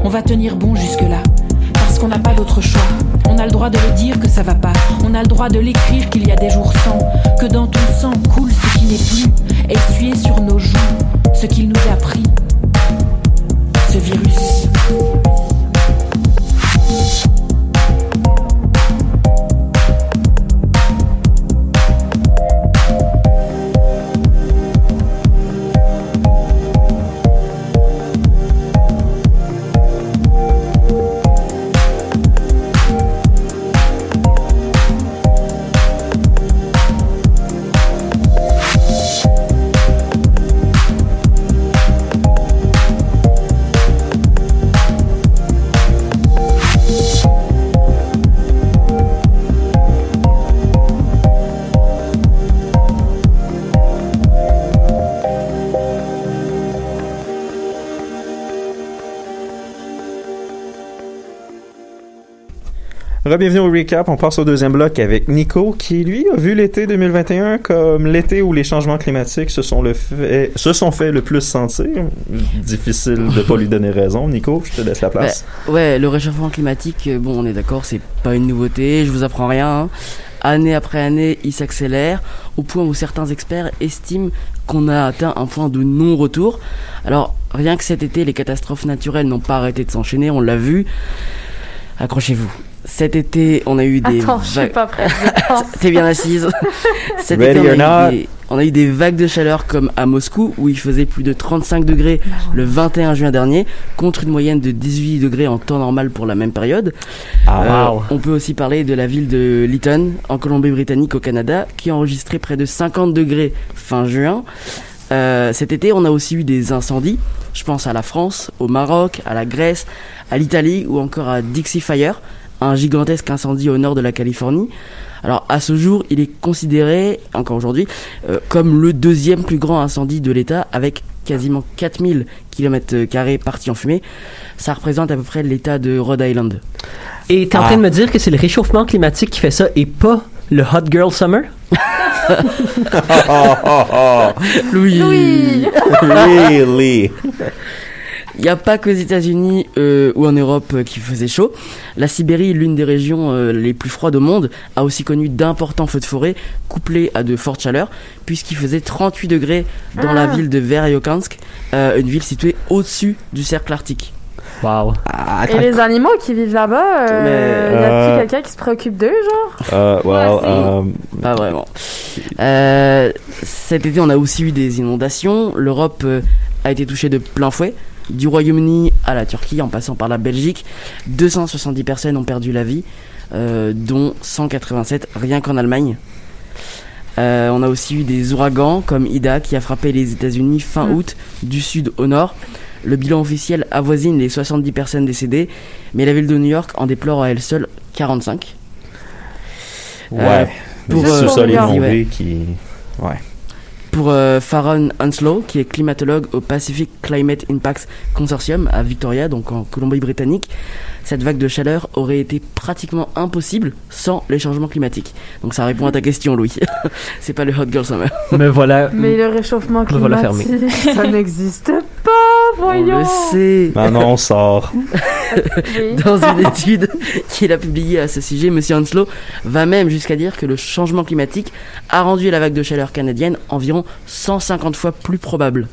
On va tenir bon jusque-là parce qu'on n'a pas d'autre choix. On a le droit de le dire que ça va pas. On a le droit de l'écrire qu'il y a des jours sans. Que dans ton sang coule ce qui n'est plus. Essuyer sur nos joues ce qu'il nous a pris. Bienvenue au recap. On passe au deuxième bloc avec Nico, qui lui a vu l'été 2021 comme l'été où les changements climatiques se sont, le fait, se sont fait le plus sentir. Difficile de pas lui donner raison. Nico, je te laisse la place. Bah, ouais, le réchauffement climatique, euh, bon, on est d'accord, c'est pas une nouveauté. Je vous apprends rien. Année après année, il s'accélère au point où certains experts estiment qu'on a atteint un point de non-retour. Alors, rien que cet été, les catastrophes naturelles n'ont pas arrêté de s'enchaîner. On l'a vu. Accrochez-vous. Cet été, on a eu des Attends, je suis vagues- pas prête. T'es bien assise. Cet Ready été, on or a, not? eu des, on a eu des vagues de chaleur comme à Moscou où il faisait plus de 35 degrés le 21 juin dernier contre une moyenne de 18 degrés en temps normal pour la même période. Ah, Euh, on peut aussi parler de la ville de Lytton en Colombie-Britannique au Canada qui a enregistré près de 50 degrés fin juin. Euh, cet été, on a aussi eu des incendies. Je pense à la France, au Maroc, à la Grèce, à l'Italie ou encore à Dixie Fire, un gigantesque incendie au nord de la Californie. Alors à ce jour, il est considéré, encore aujourd'hui, euh, comme le deuxième plus grand incendie de l'État avec quasiment 4000 km partis en fumée. Ça représente à peu près l'État de Rhode Island. Et t'es en Ah. train de me dire que c'est le réchauffement climatique qui fait ça et pas le hot girl summer? Oh, oh, oh. Louis. Louis. Really? Il n'y a pas qu'aux États-Unis euh, ou en Europe euh, qu'il faisait chaud. La Sibérie, l'une des régions euh, les plus froides au monde, a aussi connu d'importants feux de forêt couplés à de fortes chaleurs, puisqu'il faisait 38 degrés dans la Ah. ville de Verkhoyansk, euh, une ville située au-dessus du cercle arctique. Wow. Ah, Et les animaux qui vivent là-bas, euh, Mais- y a-t-il Euh, quelqu'un qui se préoccupe d'eux, genre? euh, well, euh, Pas vraiment. Euh, cet été, on a aussi eu des inondations. L'Europe euh, a été touchée de plein fouet. Du Royaume-Uni à la Turquie, en passant par la Belgique, 270 personnes ont perdu la vie, euh, dont 187 rien qu'en Allemagne. Euh, on a aussi eu des ouragans comme Ida qui a frappé les États-Unis fin Mm. août du sud au nord. Le bilan officiel avoisine les 70 personnes décédées, mais la ville de New York en déplore à elle seule 45. ouais. Euh, Pour pour, euh, sol qui. Ouais. Pour euh, Farron Hanslow, qui est climatologue au Pacific Climate Impacts Consortium à Victoria, donc en Colombie-Britannique, cette vague de chaleur aurait été pratiquement impossible sans les changements climatiques. Donc ça répond à ta question, Louis. C'est pas le Hot Girl Summer. Me voilà. Mais le réchauffement Me voilà climatique, ça n'existe pas, On voyons! le sait. Maintenant, on sort. Dans une étude qu'il a publiée à ce sujet, M. Hanslow va même jusqu'à dire que le changement climatique a rendu la vague de chaleur canadienne environ 150 fois plus probable.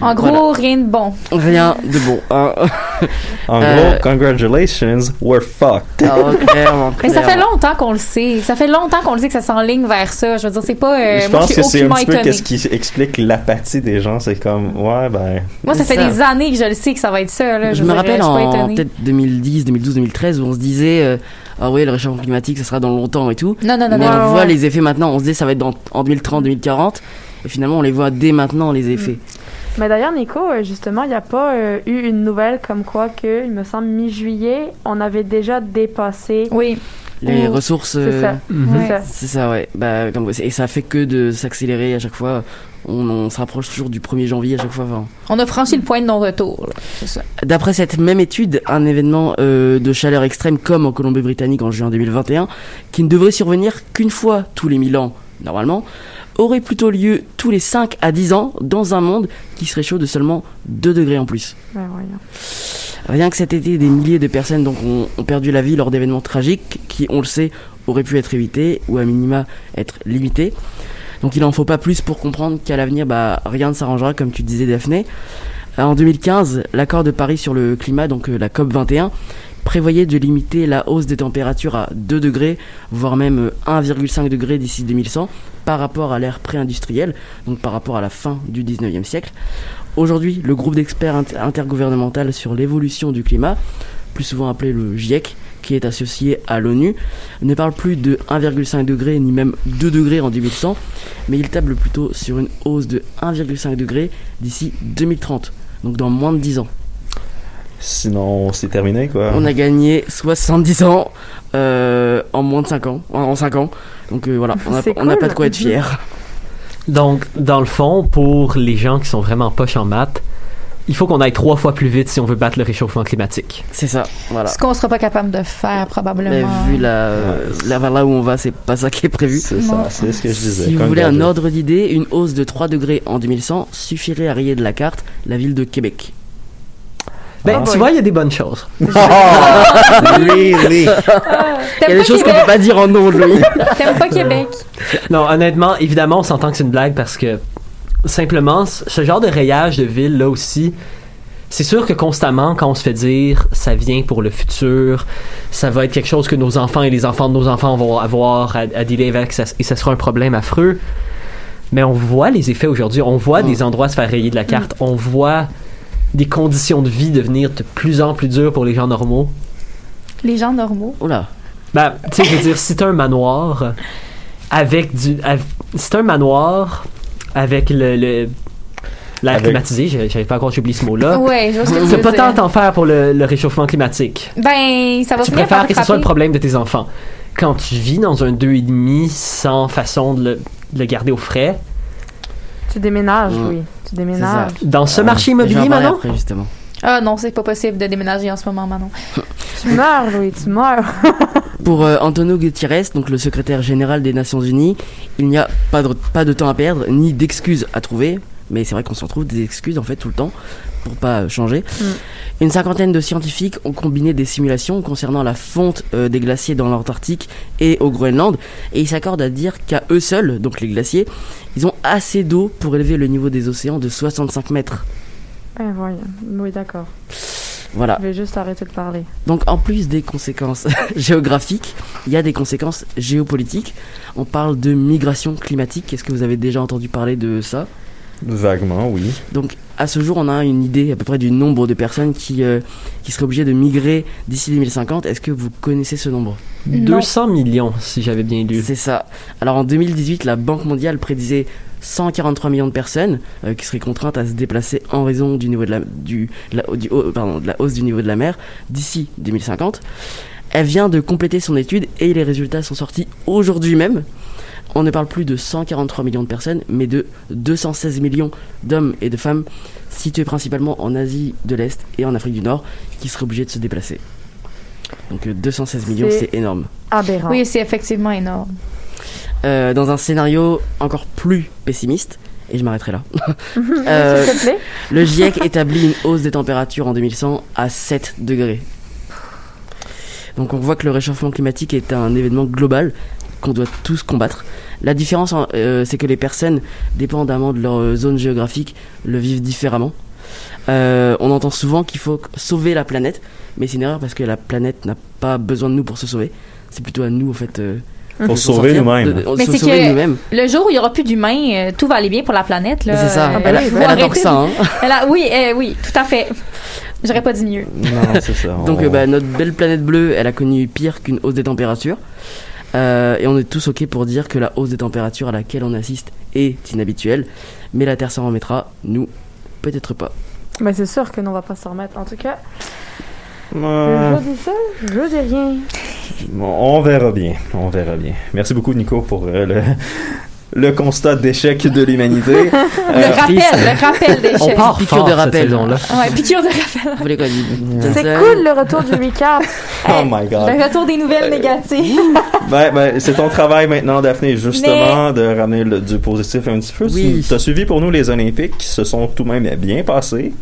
En gros, rien de bon. Rien de bon. hein. En Euh, gros, congratulations, we're fucked. Clairement, Mais ça fait longtemps qu'on le sait. Ça fait longtemps qu'on le sait que ça s'enligne vers ça. Je veux dire, c'est pas. euh, je moi, pense je que c'est un petit peu qu'est-ce qui explique l'apathie des gens. C'est comme, ouais, ben. Moi, ça fait ça. des années que je le sais que ça va être ça. Là. Je, me dire, rappelle je en peut-être 2010, 2012, 2013 où on se disait euh, ah oui le réchauffement climatique ça sera dans longtemps et tout. Non, non, non, Mais non. on voit ouais. les effets maintenant. On se dit ça va être dans, en 2030, 2040 et finalement on les voit dès maintenant les effets. Mais d'ailleurs, Nico, euh, justement, il n'y a pas euh, eu une nouvelle comme quoi que, il me semble, mi-juillet, on avait déjà dépassé. Oui. Les Oh, ressources. C'est ça. C'est ça. C'est ça ouais. Bah comme et ça fait que de s'accélérer à chaque fois. On, on se rapproche toujours du 1er janvier à chaque fois. Enfin, On a franchi le point de non-retour. D'après cette même étude, un événement euh, de chaleur extrême comme en Colombie-Britannique en juin 2021, qui ne devrait survenir qu'une fois tous les 1000 ans, normalement, aurait plutôt lieu tous les 5 à 10 ans dans un monde qui serait chaud de seulement 2 degrés en plus. Rien que cet été, des milliers de personnes donc, ont, ont perdu la vie lors d'événements tragiques qui, on le sait, auraient pu être évités ou à minima être limités. Donc il n'en faut pas plus pour comprendre qu'à l'avenir, bah, rien ne s'arrangera, comme tu disais Daphné. En 2015, l'accord de Paris sur le climat, donc euh, la COP 21, prévoyait de limiter la hausse des températures à 2 degrés, voire même euh, 1,5 degré d'ici 2100, par rapport à l'ère pré-industrielle, donc par rapport à la fin du 19e siècle. Aujourd'hui, le groupe d'experts inter- intergouvernemental sur l'évolution du climat, plus souvent appelé le GIEC, qui est associé à l'ONU, ne parle plus de 1,5 degré ni même 2 degrés en 2100, mais il table plutôt sur une hausse de 1,5 degré d'ici 2030, donc dans moins de 10 ans. Sinon, c'est terminé, quoi. On a gagné 70 ans euh, en moins de 5 ans, en, en 5 ans. Donc euh, voilà, on n'a cool. pas de quoi être fier. Donc, dans le fond, pour les gens qui sont vraiment poches en maths, il faut qu'on aille trois fois plus vite si on veut battre le réchauffement climatique. C'est ça, voilà. Ce qu'on sera pas capable de faire, probablement. Mais vu la, la- là où on va, c'est pas ça qui est prévu. C'est ça, c'est ce que je disais. Si vous voulez un ordre d'idée, une hausse de 3 degrés en 2100 suffirait à rayer de la carte la ville de Québec. Ben, Ah, tu boy. vois, il y a des bonnes choses. really? Il y a des choses qu'on Québec? peut pas dire en nom, Louis. T'aimes pas Québec? Non, honnêtement, évidemment, on s'entend que c'est une blague parce que simplement, ce genre de rayage de ville là aussi, c'est sûr que constamment, quand on se fait dire ça vient pour le futur, ça va être quelque chose que nos enfants et les enfants de nos enfants vont avoir à, à dealer avec ça- et ça sera un problème affreux. Mais on voit les effets aujourd'hui. On voit Mm. des endroits se faire rayer de la carte. On voit des conditions de vie devenir de plus en plus dures pour les gens normaux? Les gens normaux. Oula. Ben, tu sais, je veux dire, si t'as un manoir avec du. av- si t'as un manoir avec le. le L'air Avec- climatisé, j'avais pas encore oublié ce mot-là. Ouais, je vois ce que tu veux pas tant t'en faire pour le, le réchauffement climatique. Ben, ça va Tu préfères que ce soit le problème de tes enfants. Quand tu vis dans un 2,5 sans façon de le, de le garder au frais, Tu déménages, Mm. oui. Tu déménages. dans ce Euh, marché immobilier, Manon, après, justement. Ah non, c'est pas possible de déménager en ce moment, Manon. Tu meurs, Louis, tu meurs. Pour euh, Antonio Gutiérrez, donc le secrétaire général des Nations Unies, il n'y a pas de, pas de temps à perdre, ni d'excuses à trouver. Mais c'est vrai qu'on s'en trouve des excuses en fait tout le temps pour pas euh, changer. Une cinquantaine de scientifiques ont combiné des simulations concernant la fonte euh, des glaciers dans l'Antarctique et au Groenland, et ils s'accordent à dire qu'à eux seuls, donc les glaciers, ils ont assez d'eau pour élever le niveau des océans de 65 mètres. Eh, voyons. Oui, d'accord. Voilà. Je vais juste arrêter de parler. Donc en plus des conséquences géographiques, il y a des conséquences géopolitiques. On parle de migration climatique. Est-ce que vous avez déjà entendu parler de ça? Vaguement, oui. Donc à ce jour, on a une idée à peu près du nombre de personnes qui, euh, qui seraient obligées de migrer d'ici 2050. Est-ce que vous connaissez ce nombre? 200 millions, si j'avais bien lu. C'est ça. Alors en 2018, la Banque mondiale prédisait 143 millions de personnes euh, qui seraient contraintes à se déplacer en raison du niveau de la, du, la- du haut- pardon, de la hausse du niveau de la mer d'ici 2050. Elle vient de compléter son étude et les résultats sont sortis aujourd'hui même. On ne parle plus de 143 millions de personnes, mais de 216 millions d'hommes et de femmes situés principalement en Asie de l'Est et en Afrique du Nord qui seraient obligés de se déplacer. Donc euh, 216 millions, C'est- énorme. Aberrant. Oui, c'est effectivement énorme. Euh, dans un scénario encore plus pessimiste, et je m'arrêterai là. Euh, S'il te plaît. le GIEC établit une hausse des températures en 2100 à 7 degrés. Donc on voit que le réchauffement climatique est un événement global qu'on doit tous combattre. La différence, euh, c'est que les personnes, dépendamment de leur euh, zone géographique, le vivent différemment. Euh, on entend souvent qu'il faut sauver la planète, mais c'est une erreur parce que la planète n'a pas besoin de nous pour se sauver. C'est plutôt à nous, en fait. euh, sauver nous-mêmes. Mais c'est sauver que- nous-mêmes. Le jour où il y aura plus d'humains, euh, tout va aller bien pour la planète. C'est ça. Euh, Elle, a- faut elle adore ça. de- Hein. Elle a- oui, euh, oui, tout à fait. J'aurais pas dit mieux. Non, c'est ça. Donc On- euh, bah, notre belle planète bleue, elle a connu pire qu'une hausse des températures. Euh, et on est tous ok pour dire que la hausse des températures à laquelle on assiste est inhabituelle. Mais la Terre s'en remettra, nous, peut-être pas. Mais c'est sûr que nous, on va pas s'en remettre. En tout cas, Euh, je dis ça, je dis rien. on verra bien. On verra bien. Merci beaucoup, Nico, pour euh, le, le constat d'échec de l'humanité. Le Euh, rappel, le rappel des On part Piqûre fort de cette rappel. saison-là. Ouais, piqûre de rappel. C'est cool le retour du recap. oh my god. Le retour des nouvelles négatives. Ben, ben, c'est ton travail maintenant, Daphné, justement, de ramener le- du positif un petit peu. Oui. Tu as suivi pour nous les Olympiques qui se sont tout de même bien passés.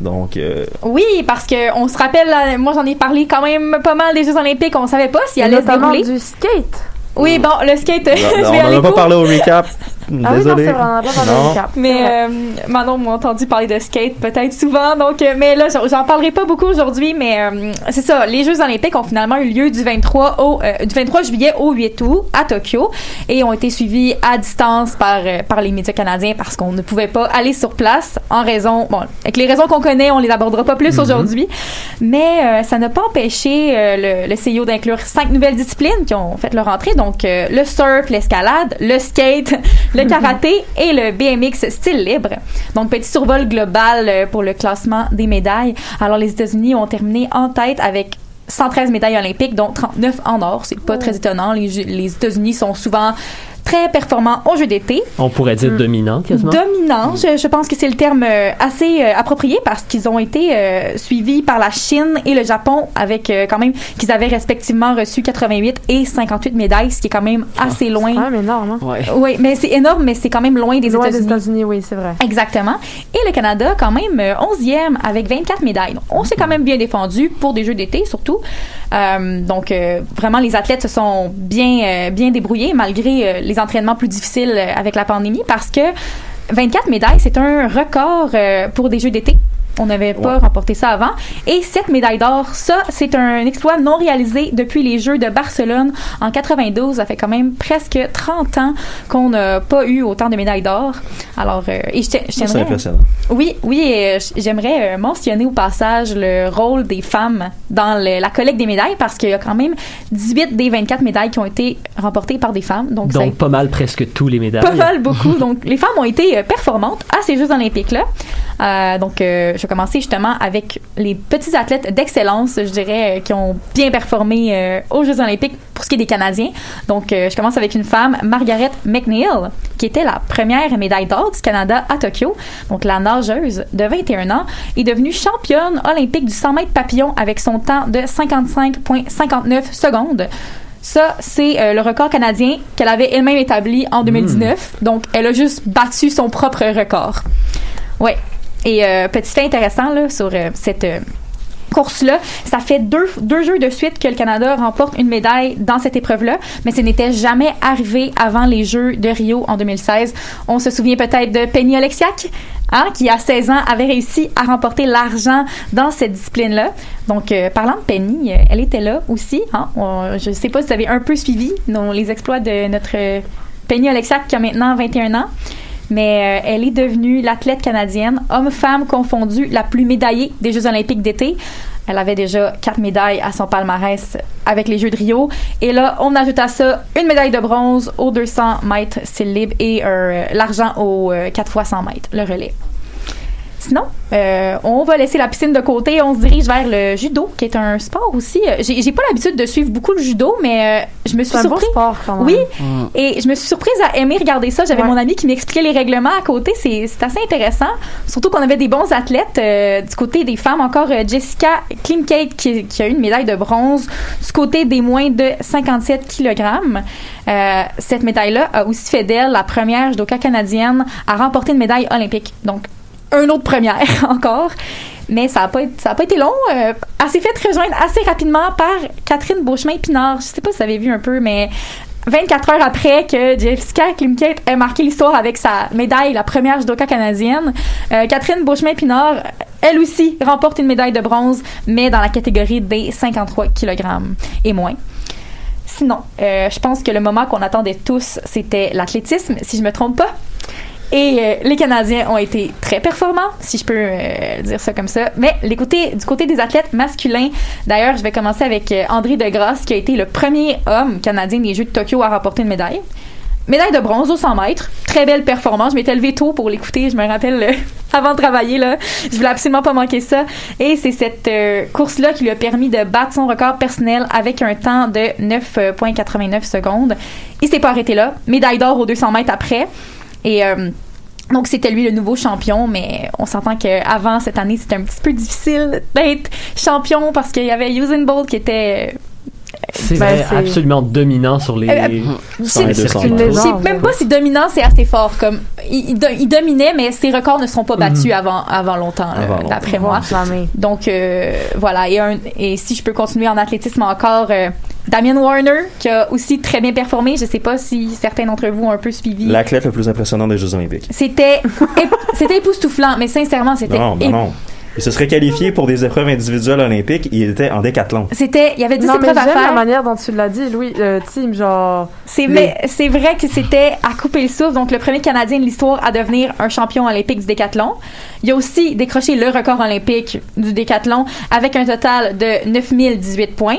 Donc, euh, Oui, parce que on se rappelle, là, moi j'en ai parlé quand même pas mal des Jeux Olympiques, on savait pas s'ils Et allaient se dérouler. du skate. Oui, bon, le skate, je on vais n'en aller a pas parlé au recap. Ah oui, non, c'est vrai, on n'a pas Non. du recap. Mais euh, Manon m'a entendu parler de skate peut-être souvent, donc euh, mais là j'en parlerai pas beaucoup aujourd'hui, mais euh, c'est ça. Les Jeux Olympiques ont finalement eu lieu du 23 au euh, du 23 juillet au 8 août à Tokyo et ont été suivis à distance par euh, par les médias canadiens parce qu'on ne pouvait pas aller sur place en raison bon avec les raisons qu'on connaît, on les abordera pas plus aujourd'hui, mais euh, ça n'a pas empêché euh, le, le CIO d'inclure cinq nouvelles disciplines qui ont fait leur entrée, donc euh, le surf, l'escalade, le skate, le karaté et le BMX style libre. Donc petit survol global euh, pour le classement des médailles. Alors les États-Unis ont terminé en tête avec 113 médailles olympiques, dont 39 en or. C'est pas très étonnant. Les, les États-Unis sont souvent très performants aux Jeux d'été. On pourrait dire dominant, quasiment. Dominant, je, je pense que c'est le terme euh, assez euh, approprié parce qu'ils ont été euh, suivis par la Chine et le Japon avec euh, quand même qu'ils avaient respectivement reçu 88 et 58 médailles, ce qui est quand même assez loin. quand même énorme. Hein? Ouais. Oui, mais c'est énorme, mais c'est quand même loin des Loin des États-Unis. États-Unis, oui, c'est vrai. Exactement. Et le Canada, quand même, euh, 11e avec 24 médailles. Donc, on s'est quand même bien défendu pour des Jeux d'été, surtout. Euh, donc, euh, vraiment, les athlètes se sont bien, euh, bien débrouillés malgré euh, entraînements plus difficiles euh, avec la pandémie parce que 24 médailles, c'est un record euh, pour des Jeux d'été. On n'avait pas Ouais. remporté ça avant. Et 7 médailles d'or, ça, c'est un exploit non réalisé depuis les Jeux de Barcelone en 92. Ça fait quand même presque 30 ans qu'on n'a pas eu autant de médailles d'or. Alors, euh, et je, c'est impressionnant. oui, oui, et euh, j'aimerais euh, mentionner au passage le rôle des femmes dans le- la collecte des médailles parce qu'il y a quand même 18 des 24 médailles qui ont été remportées par des femmes. Donc, pas mal presque tous les médailles. pas mal beaucoup. Donc, les femmes ont été performantes à ces Jeux olympiques-là. Euh, donc, euh, je vais commencer justement avec les petits athlètes d'excellence, je dirais, euh, qui ont bien performé aux Jeux olympiques pour ce qui est des Canadiens. Donc, je commence avec une femme, Margaret McNeil, qui était la première médaille d'or du Canada à Tokyo. Donc, la nageuse de 21 ans est devenue championne olympique du 100 mètres papillon avec son temps de 55,59 secondes. Ça, c'est euh, le record canadien qu'elle avait elle-même établi en 2019. Donc, elle a juste battu son propre record. Ouais. Et euh, petit fait intéressant sur euh, cette euh, course-là, ça fait deux, deux jeux de suite que le Canada remporte une médaille dans cette épreuve-là, mais ce n'était jamais arrivé avant les Jeux de Rio en 2016. On se souvient peut-être de Penny Oleksiak, hein, qui à 16 ans avait réussi à remporter l'argent dans cette discipline-là. Donc, parlant de Penny, elle était là aussi. Hein. Je ne sais pas si vous avez un peu suivi nos- les exploits de notre Penny Oleksiak, qui a maintenant 21 ans. Mais euh, elle est devenue l'athlète canadienne, homme-femme confondue, la plus médaillée des Jeux olympiques d'été. Elle avait déjà quatre médailles à son palmarès avec les Jeux de Rio. Et là, on ajoute à ça une médaille de bronze aux 200 mètres style libre et euh, l'argent aux euh, 4 fois 100 mètres, le relais. Sinon, euh, on va laisser la piscine de côté. On se dirige vers le judo, qui est un sport aussi. Euh, J'ai j'ai pas l'habitude de suivre beaucoup le judo, mais euh, je me suis C'est un beau surpris. sport quand même. Oui, et je me suis surprise à aimer regarder ça. J'avais Ouais. mon ami qui m'expliquait les règlements à côté. C'est c'est assez intéressant. Surtout qu'on avait des bons athlètes. euh, du côté des femmes, encore Jessica Klimkate qui, qui a eu une médaille de bronze. Du côté des moins de 57 kg. Cette médaille-là a aussi fait d'elle la première judoka canadienne à remporter une médaille olympique. Donc, un autre première encore. Mais ça n'a pas, pas été long. Euh, elle s'est fait rejoindre assez rapidement par Catherine Beauchemin-Pinard. Je sais pas si vous avez vu un peu, mais 24 heures après que Jessica Klimkate ait marqué l'histoire avec sa médaille, la première judoka canadienne, euh, Catherine Beauchemin-Pinard, elle aussi, remporte une médaille de bronze, mais dans la catégorie des 53 kg et moins. Sinon, euh, je pense que le moment qu'on attendait tous, c'était l'athlétisme, si je me trompe pas. Et euh, les Canadiens ont été très performants, si je peux euh, dire ça comme ça. Mais les du côté des athlètes masculins, d'ailleurs, je vais commencer avec euh, André Degrasse, qui a été le premier homme canadien des Jeux de Tokyo à remporter une médaille. Médaille de bronze au 100 mètres. Très belle performance. Je m'étais levée tôt pour l'écouter. Je me rappelle euh, avant de travailler. Là. Je voulais absolument pas manquer ça. Et c'est cette euh, course-là qui lui a permis de battre son record personnel avec un temps de 9,89 secondes. Il s'est pas arrêté là. Médaille d'or aux 200 mètres après. Et euh, donc, c'était lui le nouveau champion, mais on s'entend qu'avant cette année, c'était un petit peu difficile d'être champion parce qu'il y avait Usain Bolt qui était. C'est Ben, c'est- absolument dominant sur les. Euh, Je- 200 c'est même pas si dominant c'est assez fort. Comme il, il do- il dominait, mais ses records ne seront pas battus avant avant Avant longtemps. d'après moi. Jamais. Donc euh, voilà. Et, un- et si je peux continuer en athlétisme encore, euh, Damien Warner qui a aussi très bien performé. Je sais pas si certains d'entre vous ont un peu suivi. L'athlète le plus impressionnant des Jeux Olympiques. C'était c'était époustouflant, mais sincèrement c'était Non, non, non. Il se serait qualifié pour des épreuves individuelles olympiques. Il était en décathlon. C'était il y avait 10 Non, mais épreuves à j'aime la faire. manière dont tu l'as dit, Louis. Euh, Tim, genre. C'est Les- mais c'est vrai que c'était à couper le souffle. Donc le premier Canadien de l'histoire à devenir un champion olympique du décathlon. Il a aussi décroché le record olympique du décathlon avec un total de 9018 points.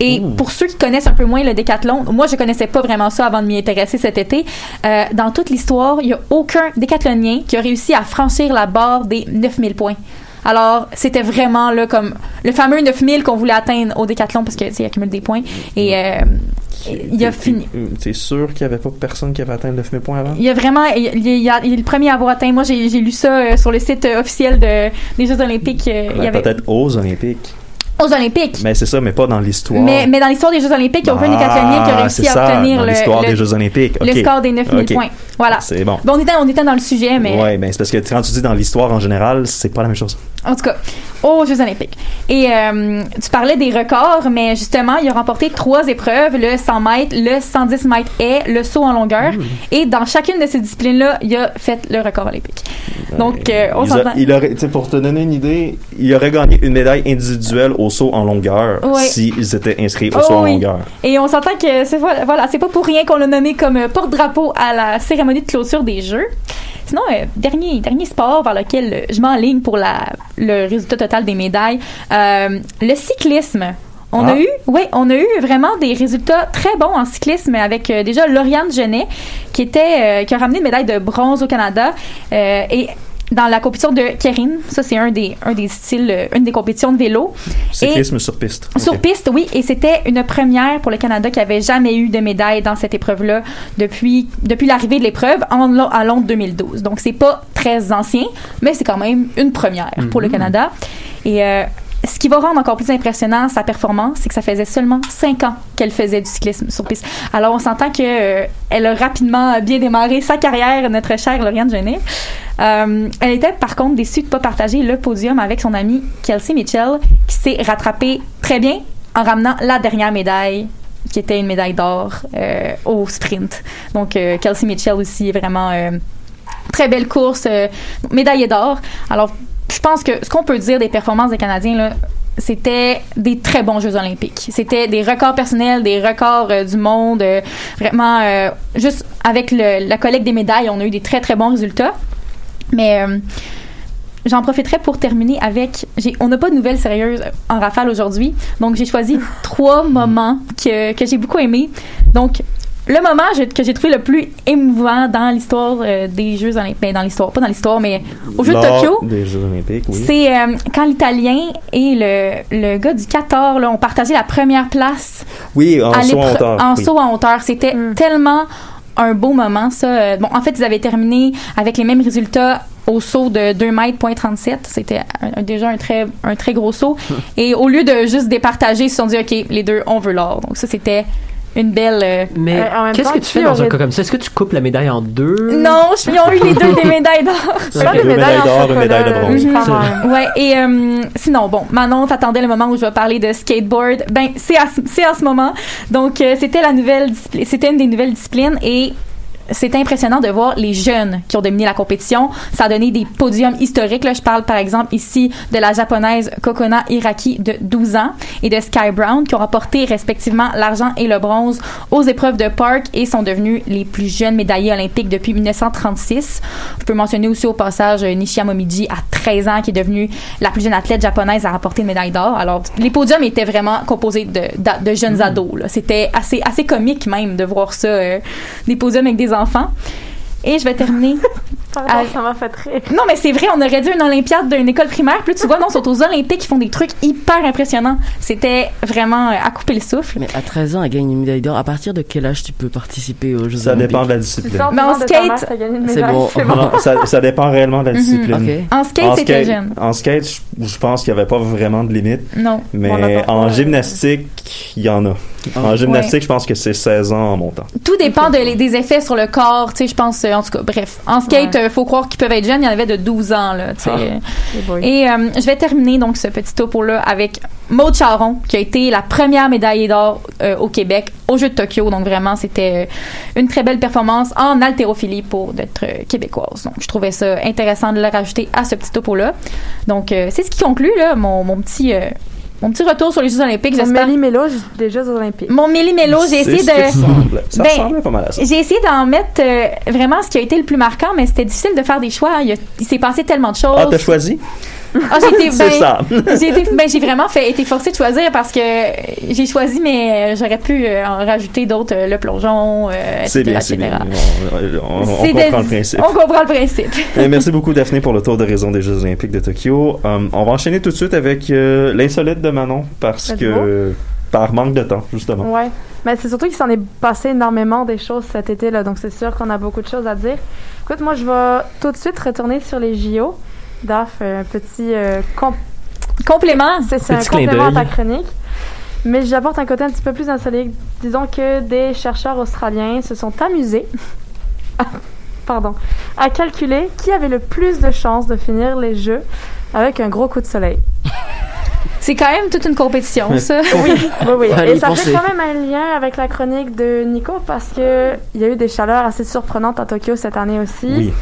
Et pour ceux qui connaissent un peu moins le décathlon, moi je connaissais pas vraiment ça avant de m'y intéresser cet été. Euh, dans toute l'histoire, il y a aucun décathlonien qui a réussi à franchir la barre des 9000 points. Alors, c'était vraiment là comme le fameux 9000 qu'on voulait atteindre au décathlon parce que tu sais, il accumule des points et euh, il a fini. t'es- T'es sûr qu'il n'y avait pas personne qui avait atteint le 9000 points avant? Il y a vraiment, il, il- a- il est le premier à avoir atteint. Moi, j'ai lu ça euh, sur le site euh, officiel de, des Jeux Olympiques. euh, il y avait Peut-être aux Olympiques. Aux Olympiques. Mais c'est ça, mais pas dans l'histoire. Mais, mais dans l'histoire des Jeux Olympiques, il n'y a aucun décathlonien qui a Ah, réussi à obtenir dans le, l'histoire le- des Jeux Olympiques. le score des 9000 Ok. points. Voilà. C'est bon. Bon, on était, on était dans le sujet, mais Ouais, ben c'est parce que quand tu dis dans l'histoire en général, c'est pas la même chose. En tout cas, aux Jeux Olympiques. Et euh, tu parlais des records, mais justement, il a remporté trois épreuves le 100 mètres, le 110 mètres et le saut en longueur. Mmh. Et dans chacune de ces disciplines-là, il a fait le record olympique. Donc, euh, on s'entend. pour te donner une idée, il aurait gagné une médaille individuelle au saut en longueur Ouais. s'ils étaient inscrits au Oh saut en oui. longueur. Et on s'entend que c'est voilà, c'est pas pour rien qu'on l'a nommé comme euh, porte-drapeau à la cérémonie de clôture des Jeux. Sinon, euh, dernier dernier sport vers lequel euh, je m'enligne pour la le résultat total des médailles, euh, le cyclisme. On Ah. a eu, ouais, on a eu vraiment des résultats très bons en cyclisme avec euh, déjà Lauriane Genet qui était qui a ramené une médaille de bronze au Canada et dans la compétition de Kérine, ça c'est un des un des styles, euh, une des compétitions de vélo. Cyclisme sur piste. Sur piste, oui, et c'était une première pour le Canada qui avait jamais eu de médaille dans cette épreuve-là depuis depuis l'arrivée de l'épreuve en à Londres 2012. Donc c'est pas très ancien, mais c'est quand même une première pour le Canada. Et euh, ce qui va rendre encore plus impressionnant sa performance, c'est que ça faisait seulement cinq ans qu'elle faisait du cyclisme sur piste. Alors on s'entend que euh, elle a rapidement bien démarré sa carrière, notre chère Lauriane Genet. Euh, elle était par contre déçue de pas partager le podium avec son amie Kelsey Mitchell, qui s'est rattrapée très bien en ramenant la dernière médaille qui était une médaille d'or euh, au sprint. Donc euh, Kelsey Mitchell aussi vraiment très belle course, médaillée d'or. Alors je pense que ce qu'on peut dire des performances des Canadiens là, c'était des très bons Jeux olympiques. C'était des records personnels, des records euh, du monde. euh, vraiment, euh, juste avec le- la collecte des médailles, on a eu des très très bons résultats. Mais j'en profiterai pour terminer avec. j'ai- On n'a pas de nouvelles sérieuses en rafale aujourd'hui, donc j'ai choisi trois moments que, que j'ai beaucoup aimés. Donc le moment que j'ai trouvé le plus émouvant dans l'histoire euh, des Jeux olympiques, ben, dans l'histoire, pas dans l'histoire, mais aux Jeux de Tokyo. Des Jeux Olympiques, oui. C'est euh, quand l'Italien et le, le gars du 14 là, ont partagé la première place Oui, en saut en hauteur. en oui. saut en hauteur. C'était tellement un beau moment, ça. Bon, en fait, ils avaient terminé avec les mêmes résultats au saut de 2 mètres, point 37. C'était un- déjà un très, un très gros saut. Et au lieu de juste départager, ils se sont dit, OK, les deux, on veut l'or. Donc ça, c'était une belle... euh, Mais Euh, qu'est-ce que tu fais dans un cas comme ça? Est-ce que tu coupes la médaille en deux? Non, je- ils ont eu les deux des médailles d'or. C'est pas des deux médailles d'or, une médaille de bronze. quand même. Ouais, et euh, sinon, bon, Manon, t'attendais le moment où je vais parler de skateboard. Ben, c'est à, à ce moment. Donc, euh, c'était la nouvelle discipline, c'était une des nouvelles disciplines et c'était impressionnant de voir les jeunes qui ont dominé la compétition. Ça a donné des podiums historiques. Là, je parle par exemple ici de la japonaise Kokona Iraki de 12 ans et de Sky Brown qui ont remporté respectivement l'argent et le bronze aux épreuves de park et sont devenus les plus jeunes médaillés olympiques depuis 1936. Je peux mentionner aussi au passage euh, Nishia Momiji à 13 ans qui est devenue la plus jeune athlète japonaise à remporter une médaille d'or. Alors les podiums étaient vraiment composés de, de, de jeunes ados. là. C'était assez assez comique même de voir ça euh, des podiums avec des enfants. Et je vais terminer Ah. ça m'a fait rire. non, mais c'est vrai, on aurait dû une Olympiade d'une école primaire. Puis là, tu vois, non, ils sont aux Olympiques, ils font des trucs hyper impressionnants. C'était vraiment euh, à couper le souffle. Mais à 13 ans, elle gagne une médaille d'or. À partir de quel âge tu peux participer aux Jeux Ça Olympiques? dépend de la discipline. Mais en skate- C'est bon. C'est bon. Non, ça, ça dépend réellement de la Mhm. discipline. En skate, c'était jeune. en skate, je, je pense qu'il n'y avait pas vraiment de limite. Non. Mais en gymnastique, il y en a. En gymnastique, je pense que c'est 16 ans en montant. Tout dépend de, des effets sur le corps, tu sais, je pense, euh, en tout cas, bref. En skate, Ouais. euh, faut croire qu'ils peuvent être jeunes, il y en avait de 12 ans, là, tu sais. Boys. Et euh, je vais terminer donc ce petit topo-là avec Maud Charon, qui a été la première médaillée d'or euh, au Québec aux Jeux de Tokyo. Donc vraiment, c'était une très belle performance en haltérophilie pour d'être québécoise. Donc je trouvais ça intéressant de le rajouter à ce petit topo-là. Donc euh, c'est ce qui conclut là, mon, mon petit euh, mon petit retour sur les Jeux Olympiques. Mon J'espère. méli-mélo des Jeux Olympiques. Mon méli-mélo, j'ai essayé de. ça ressemble. Ça Ben, pas mal à ça. J'ai essayé d'en mettre euh, vraiment ce qui a été le plus marquant, mais c'était difficile de faire des choix. Il, y a- il s'est passé tellement de choses. Ah, t'as choisi? Ah, j'ai été, ben, ça. j'ai été, ben, j'ai vraiment fait, été forcée de choisir parce que j'ai choisi, mais euh, j'aurais pu euh, en rajouter d'autres, euh, le plongeon, euh, C'est etc., bien, etc. bien. On, on- on C'est comprend de- le principe. On comprend le principe. Eh, merci beaucoup, Daphné, pour le tour de raison des Jeux Olympiques de Tokyo. Um, on va enchaîner tout de suite avec euh, l'insolite de Manon, parce que par manque de temps, justement. Ouais. Mais c'est surtout qu'il s'en est passé énormément des choses cet été, là. Donc, c'est sûr qu'on a beaucoup de choses à dire. Écoute, moi, je vais tout de suite retourner sur les JO. Daf, un petit euh, com- Complément. C'est un complément à ta chronique. Mais j'apporte un côté un petit peu plus insolite. Disons que des chercheurs australiens se sont amusés pardon, à calculer qui avait le plus de chances de finir les Jeux avec un gros coup de soleil. C'est quand même toute une compétition, ça. Oui, oui, oui. Et ça penser. fait quand même un lien avec la chronique de Nico parce que il y a eu des chaleurs assez surprenantes à Tokyo cette année aussi. Oui.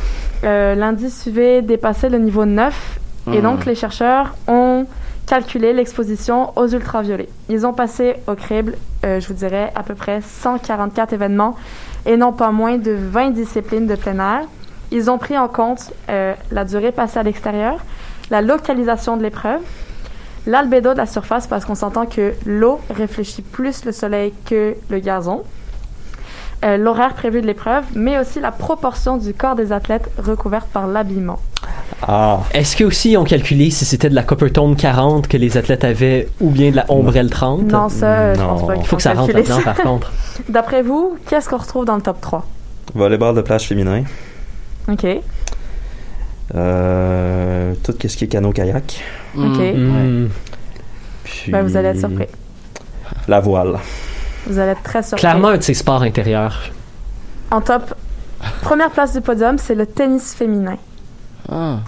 Euh, L'indice UV dépassait le niveau 9 et donc les chercheurs ont calculé l'exposition aux ultraviolets. Ils ont passé au crible, euh, je vous dirais, à peu près 144 événements et non pas moins de 20 disciplines de plein air. Ils ont pris en compte euh, la durée passée à l'extérieur, la localisation de l'épreuve, l'albédo de la surface parce qu'on s'entend que l'eau réfléchit plus le soleil que le gazon, euh, l'horaire prévu de l'épreuve, mais aussi la proportion du corps des athlètes recouverte par l'habillement. Ah, Est-ce qu'ils aussi ont calculé si c'était de la Coppertone 40 que les athlètes avaient ou bien de la Ombrelle 30? Non, ça, je pense pas Il faut que ça rentre là-dedans, par contre. D'après vous, qu'est-ce qu'on retrouve dans le top 3? volleyball de plage féminin. OK. Euh, tout ce qui est canot-kayak. OK. Hmm. Puis, Ben, vous allez être surpris. La voile. Vous allez être très surpris. Clairement un de ses sports intérieurs. En top, première place du podium, c'est le tennis féminin. Ah.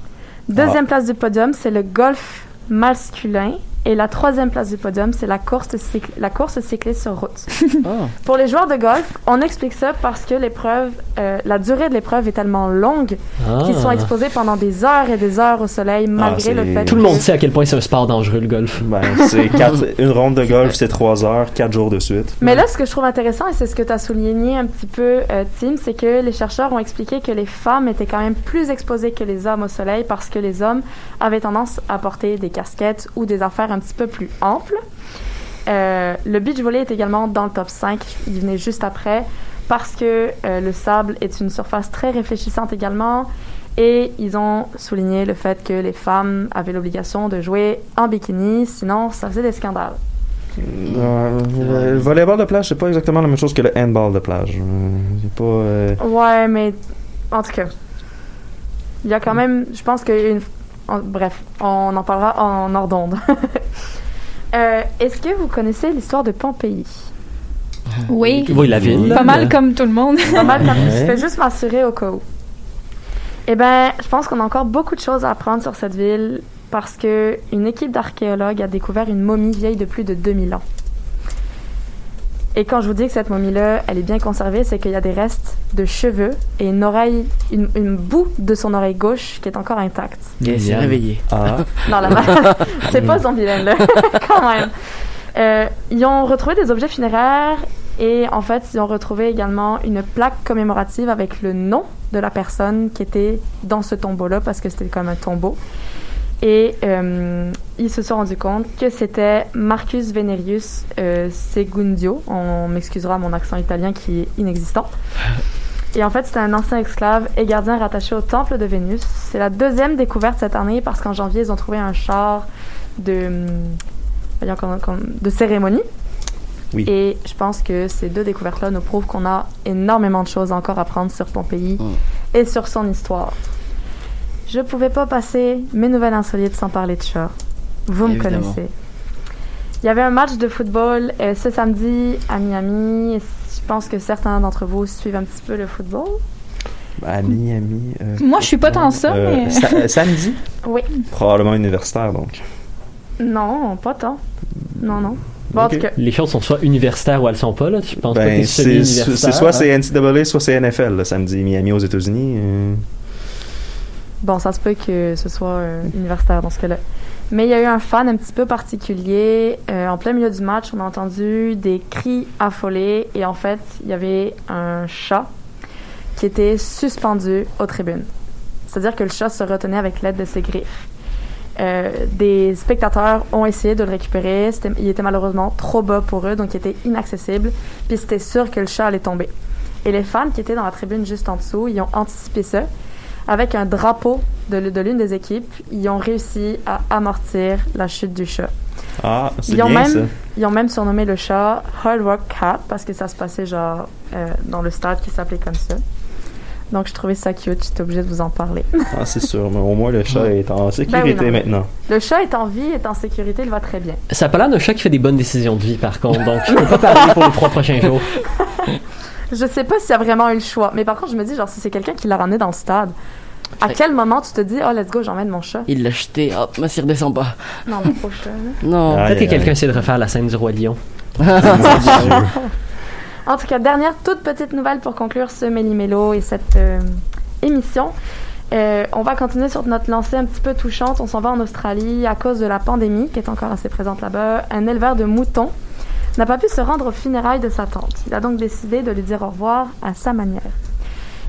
Deuxième place du podium, c'est le golf masculin. Et la troisième place du podium, c'est la course, cycl- la course cycliste sur route. Ah. Pour les joueurs de golf, on explique ça parce que l'épreuve, euh, la durée de l'épreuve est tellement longue qu'ils sont Ah. exposés pendant des heures et des heures au soleil malgré c'est- le fait Tout le que- monde sait à quel point c'est un sport dangereux, le golf. Ben, quatre- une ronde de golf, c'est 3 heures, 4 jours de suite. Mais là, ce que je trouve intéressant, et c'est ce que tu as souligné un petit peu, euh, Tim, c'est que les chercheurs ont expliqué que les femmes étaient quand même plus exposées que les hommes au soleil parce que les hommes avaient tendance à porter des casquettes ou des affaires un petit peu plus amples. Euh, le beach volley est également dans le top 5. Il venait juste après parce que euh, le sable est une surface très réfléchissante également. Et ils ont souligné le fait que les femmes avaient l'obligation de jouer en bikini, sinon ça faisait des scandales. Euh, le volleyball de plage, c'est pas exactement la même chose que le handball de plage. Euh, pas. Ouais, mais en tout cas, il y a quand même, je pense une, en- bref, on en parlera en hors d'onde. Euh, Est-ce que vous connaissez l'histoire de Pompéi? Oui. Oui, la ville. Pas mal comme tout le monde. Pas mal comme Ouais. je fais juste m'assurer au cas où. Eh ben, je pense qu'on a encore beaucoup de choses à apprendre sur cette ville parce que une équipe d'archéologues a découvert une momie vieille de plus de 2000 ans. Et quand je vous dis que cette momie-là, elle est bien conservée, c'est qu'il y a des restes de cheveux et une oreille, une, une boue de son oreille gauche qui est encore intacte. Et elle s'est réveillée. Ah, Non, la c'est pas Zombieland, là, quand même. Euh, ils ont retrouvé des objets funéraires et en fait, ils ont retrouvé également une plaque commémorative avec le nom de la personne qui était dans ce tombeau-là parce que c'était comme un tombeau. Et euh, ils se sont rendus compte que c'était Marcus Venerius euh, Segundio. On m'excusera mon accent italien qui est inexistant. Et en fait, c'était un ancien esclave et gardien rattaché au temple de Vénus. C'est la deuxième découverte cette année parce qu'en janvier, ils ont trouvé un char de, de cérémonie. Oui. Et je pense que ces deux découvertes-là nous prouvent qu'on a énormément de choses encore à apprendre sur Pompéi Mm. et sur son histoire. Je pouvais pas passer mes nouvelles insolites sans parler de chat. Vous me connaissez. Il y avait un match de football euh, ce samedi à Miami. Je pense que certains d'entre vous suivent un petit peu le football. à Miami. euh, Moi, je suis pas tant ça, euh, mais- sa- samedi? Oui. Probablement universitaire, donc. Non, pas tant. Non, non. Bon, Ok. en tout cas, Les choses sont soit universitaires ou elles sont pas, là. Je pense pas que Ben, c'est c'est soit hein. c'est NCAA, soit c'est NFL, le samedi. Miami aux États-Unis. Bon, ça se peut que ce soit euh, universitaire dans ce cas-là. Mais il y a eu un fan un petit peu particulier. Euh, en plein milieu du match, on a entendu des cris affolés. Et en fait, il y avait un chat qui était suspendu aux tribunes. C'est-à-dire que le chat se retenait avec l'aide de ses griffes. Euh, des spectateurs ont essayé de le récupérer. Il était malheureusement trop bas pour eux, donc il était inaccessible. Puis c'était sûr que le chat allait tomber. Et les fans qui étaient dans la tribune juste en dessous, ils ont anticipé ça. Avec un drapeau de, l'une des équipes, ils ont réussi à amortir la chute du chat. Ah, c'est Ils ont, bien même, ça. ils ont même surnommé le chat Hard Rock Cat parce que ça se passait genre euh, dans le stade qui s'appelait comme ça. Donc je trouvais ça cute, j'étais obligée de vous en parler. Ah, c'est sûr, mais au moins le chat est en sécurité Ben oui, non. maintenant. Le chat est en vie, est en sécurité, il va très bien. Ça a pas l'air d'un chat qui fait des bonnes décisions de vie, par contre. Donc, je peux pas parler pour les trois prochains jours. Je sais pas s'il y a vraiment eu le choix, mais par contre je me dis genre si c'est quelqu'un qui l'a ramené dans le stade, à quel moment tu te dis oh let's go j'emmène mon chat? Il l'a jeté, hop, mais s'il redescend pas. Non chat. là. Non. Ah, Peut-être que quelqu'un essaie de refaire la scène du Roi Lion. En tout cas, dernière toute petite nouvelle pour conclure ce Méli-Mélo et cette euh, émission. Euh, on va continuer sur notre lancée un petit peu touchante. On s'en va en Australie à cause de la pandémie qui est encore assez présente là-bas. Un éleveur de moutons n'a pas pu se rendre aux funérailles de sa tante. Il a donc décidé de lui dire au revoir à sa manière.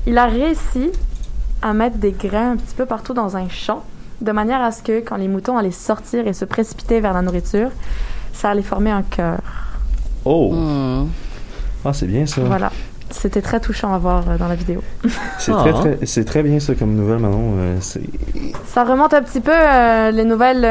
Il a réussi à mettre des grains un petit peu partout dans un champ, de manière à ce que quand les moutons allaient sortir et se précipiter vers la nourriture, ça allait former un cœur. Oh, Hmm. ah, c'est bien ça. Voilà. C'était très touchant à voir euh, dans la vidéo. C'est très, très, c'est très bien ça comme nouvelle, Manon. Euh, Ça remonte un petit peu euh, les nouvelles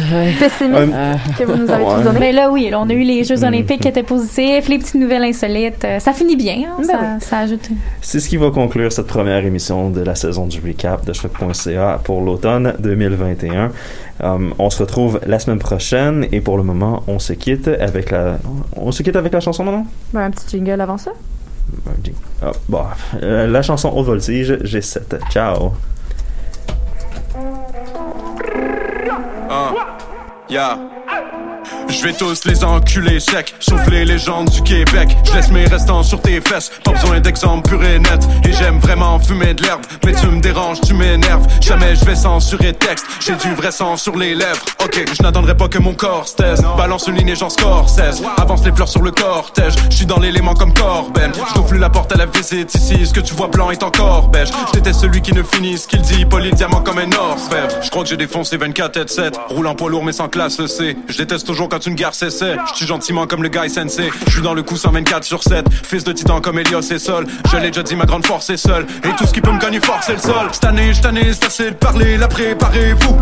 euh, pessimiste Euh, que vous nous avez Ouais. tous donné. Mais là, oui, là, on a eu les Jeux Mhm. olympiques qui étaient positifs, les petites nouvelles insolites. Euh, ça finit bien, hein, Ben ça, oui. ça ajoute. C'est ce qui va conclure cette première émission de la saison du recap de choc.ca pour l'automne 2021. Um, on se retrouve la semaine prochaine et pour le moment, on se quitte avec la, on se quitte avec la chanson maintenant? Ben, un petit jingle avant ça. Ah, bon, euh, la chanson au voltige, j'ai 7. Ciao. Hein. Yeah. Je vais tous les enculer secs, sauf les légendes du Québec. Je laisse mes restants sur tes fesses, pas besoin d'exemple pur et net. Et j'aime vraiment fumer de l'herbe, mais tu me déranges, tu m'énerves. Jamais je vais censurer texte, j'ai du vrai sang sur les lèvres. Ok, je n'attendrai pas que mon corps se taise. Balance une ligne et j'en score 16. Avance les fleurs sur le cortège, je suis dans l'élément comme Corben. Je plus la porte à la visite ici, ce que tu vois blanc est encore beige. Déteste celui qui ne finit ce qu'il dit, poli diamant comme un orfèvre. Je crois que j'ai défoncé 24 et 7, roule en poids lourd mais sans classe C. Je déteste toujours quand une gare cessait, je suis gentiment comme le guy sensei. Je suis dans le coup 124 sur 7, fils de titan comme Elios et Sol. Je l'ai déjà dit, ma grande force est seule, et tout ce qui peut me gagner fort c'est le sol. Cette année, je année, c'est assez de parler, la préparez-vous.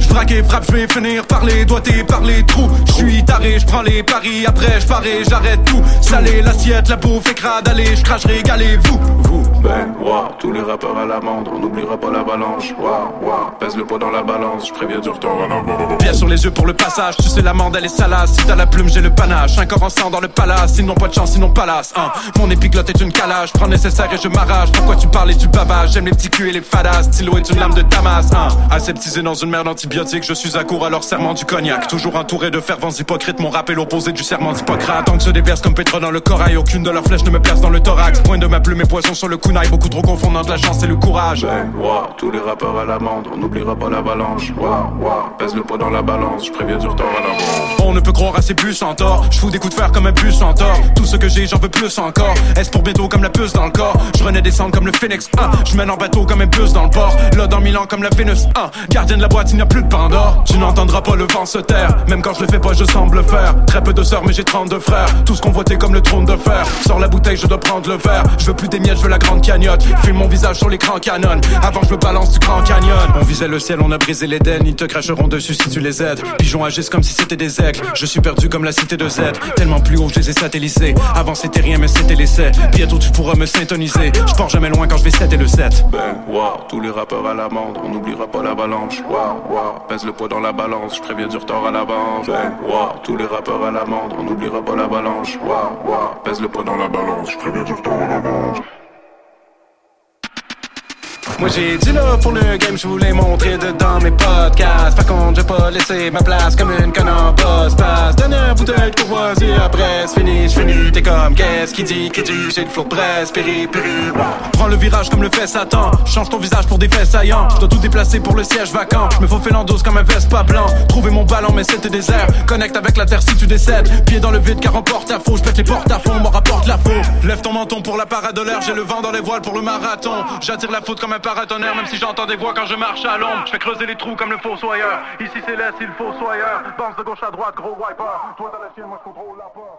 Je braque et frappe, je vais finir par les doigtés, par les trous. Je suis taré, je prends les paris, après je parais, j'arrête tout. Salé, l'assiette, la bouffe, écrade, allez, je crache, régalez-vous. Vous, ben, wow, tous les rappeurs à l'amende, on n'oubliera pas l'avalanche. Wow, wow, pèse le poids dans la balance, je préviens du retour. Bien sur les yeux pour le passage, tu sais l'amende, elle est salace. Si t'as la plume, j'ai le panache. Un corps en sang dans le palace, ils n'ont pas de chance, ils n'ont pas l'as. Hein. Mon épiglotte est une calage, prends nécessaire et je m'arrache. Pourquoi tu parles et tu bavages J'aime les petits culs et les fadas. Stylo est une lame de Damas. Hein. Aseptisé dans une merde antibiotique, je suis à court à leur serment du cognac. Toujours entouré de fervents hypocrites, mon rap est du serment d'Hippocrate. Tant que se déverse comme pétrole dans le corail, aucune de leurs flèches ne me perce dans le thorax. Point de ma plume et poison sur le kunai, beaucoup trop confondant de la chance et le courage. Ben, wow, tous les rappeurs à l'amende, on n'oubliera pas l'avalanche. Wow, wow, pèse le poids dans la balance, je préviens du retour à l'avance. On ne peut croire à ces bus en tort, je fous des coups de fer comme un bus en tort. Tout ce que j'ai, j'en veux plus encore. Est-ce pour bientôt comme la puce dans le corps? Je renais descendre comme le phoenix, ah. Je mène en bateau comme un bus dans le port. Là dans Milan comme la Vénus, ah. Gardien de la boîte, il n'y a plus de Pandore. Tu n'entendras pas le vent se taire, même quand je le fais pas, je semble faire. Très peu de sœurs, mais j'ai 32 frères. Tous convoités comme le trône de fer. Sors la bouteille, je dois prendre le verre. Je veux plus des miettes, je veux la grande cagnotte. Filme mon visage sur l'écran canon. Avant, je me balance du grand canyon. On visait le ciel, on a brisé l'Éden. Ils te cracheront dessus si tu les aides. Pigeons agissent comme si c'était des aigles. Je suis perdu comme la cité de Z. Tellement plus haut, je les ai satellisés. Avant, c'était rien, mais c'était l'essai. Bientôt, tu pourras me syntoniser. Je pars jamais loin quand je vais 7 et le 7. Ben, wow, tous les rappeurs à l'amende. On n'oubliera pas l'avalanche. Wow, wow, pèse le poids dans la balance. Je préviens du retard à l'avance. Ben, wow, tous les rappeurs à l'amende. On n'oubliera pas l'avalanche. Wow, wow, pèse le poids dans la balance. Je préviens du retard à l'avance. Moi j'ai dit là pour le game, je voulais montrer dedans mes podcasts. Par contre, j'ai pas laissé ma place comme une conne en passe. Dernière bouteille de courvoisier, après c'est fini. T'es comme, qu'est-ce qui dit, qui dit, j'ai le flow presse, péri, péri. Prends le virage comme le fait Satan. Change ton visage pour des faits saillants. Je dois tout déplacer pour le siège vacant. Me faux l'endos comme un veste pas blanc. Trouver mon ballon, mais c'était désert. Connecte avec la terre si tu décèdes. Pied dans le vide car emporte à faux. Je pète les portes à fond, m'en rapporte la faux. Lève ton menton pour la parade de l'air. J'ai le vent dans les voiles pour le marathon. J'attire la faute comme un paratonnerre, même si j'entends des voix quand je marche à l'ombre. Je fais creuser les trous comme le fossoyeur. Ici c'est l'est, il faut soyeur. Bounce de gauche à droite, gros wiper. Toi t'as la chienne, moi je contrôle la peur.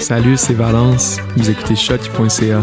Salut, c'est Valence. Vous écoutez choc.ca.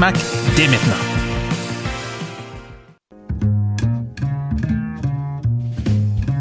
Dès maintenant.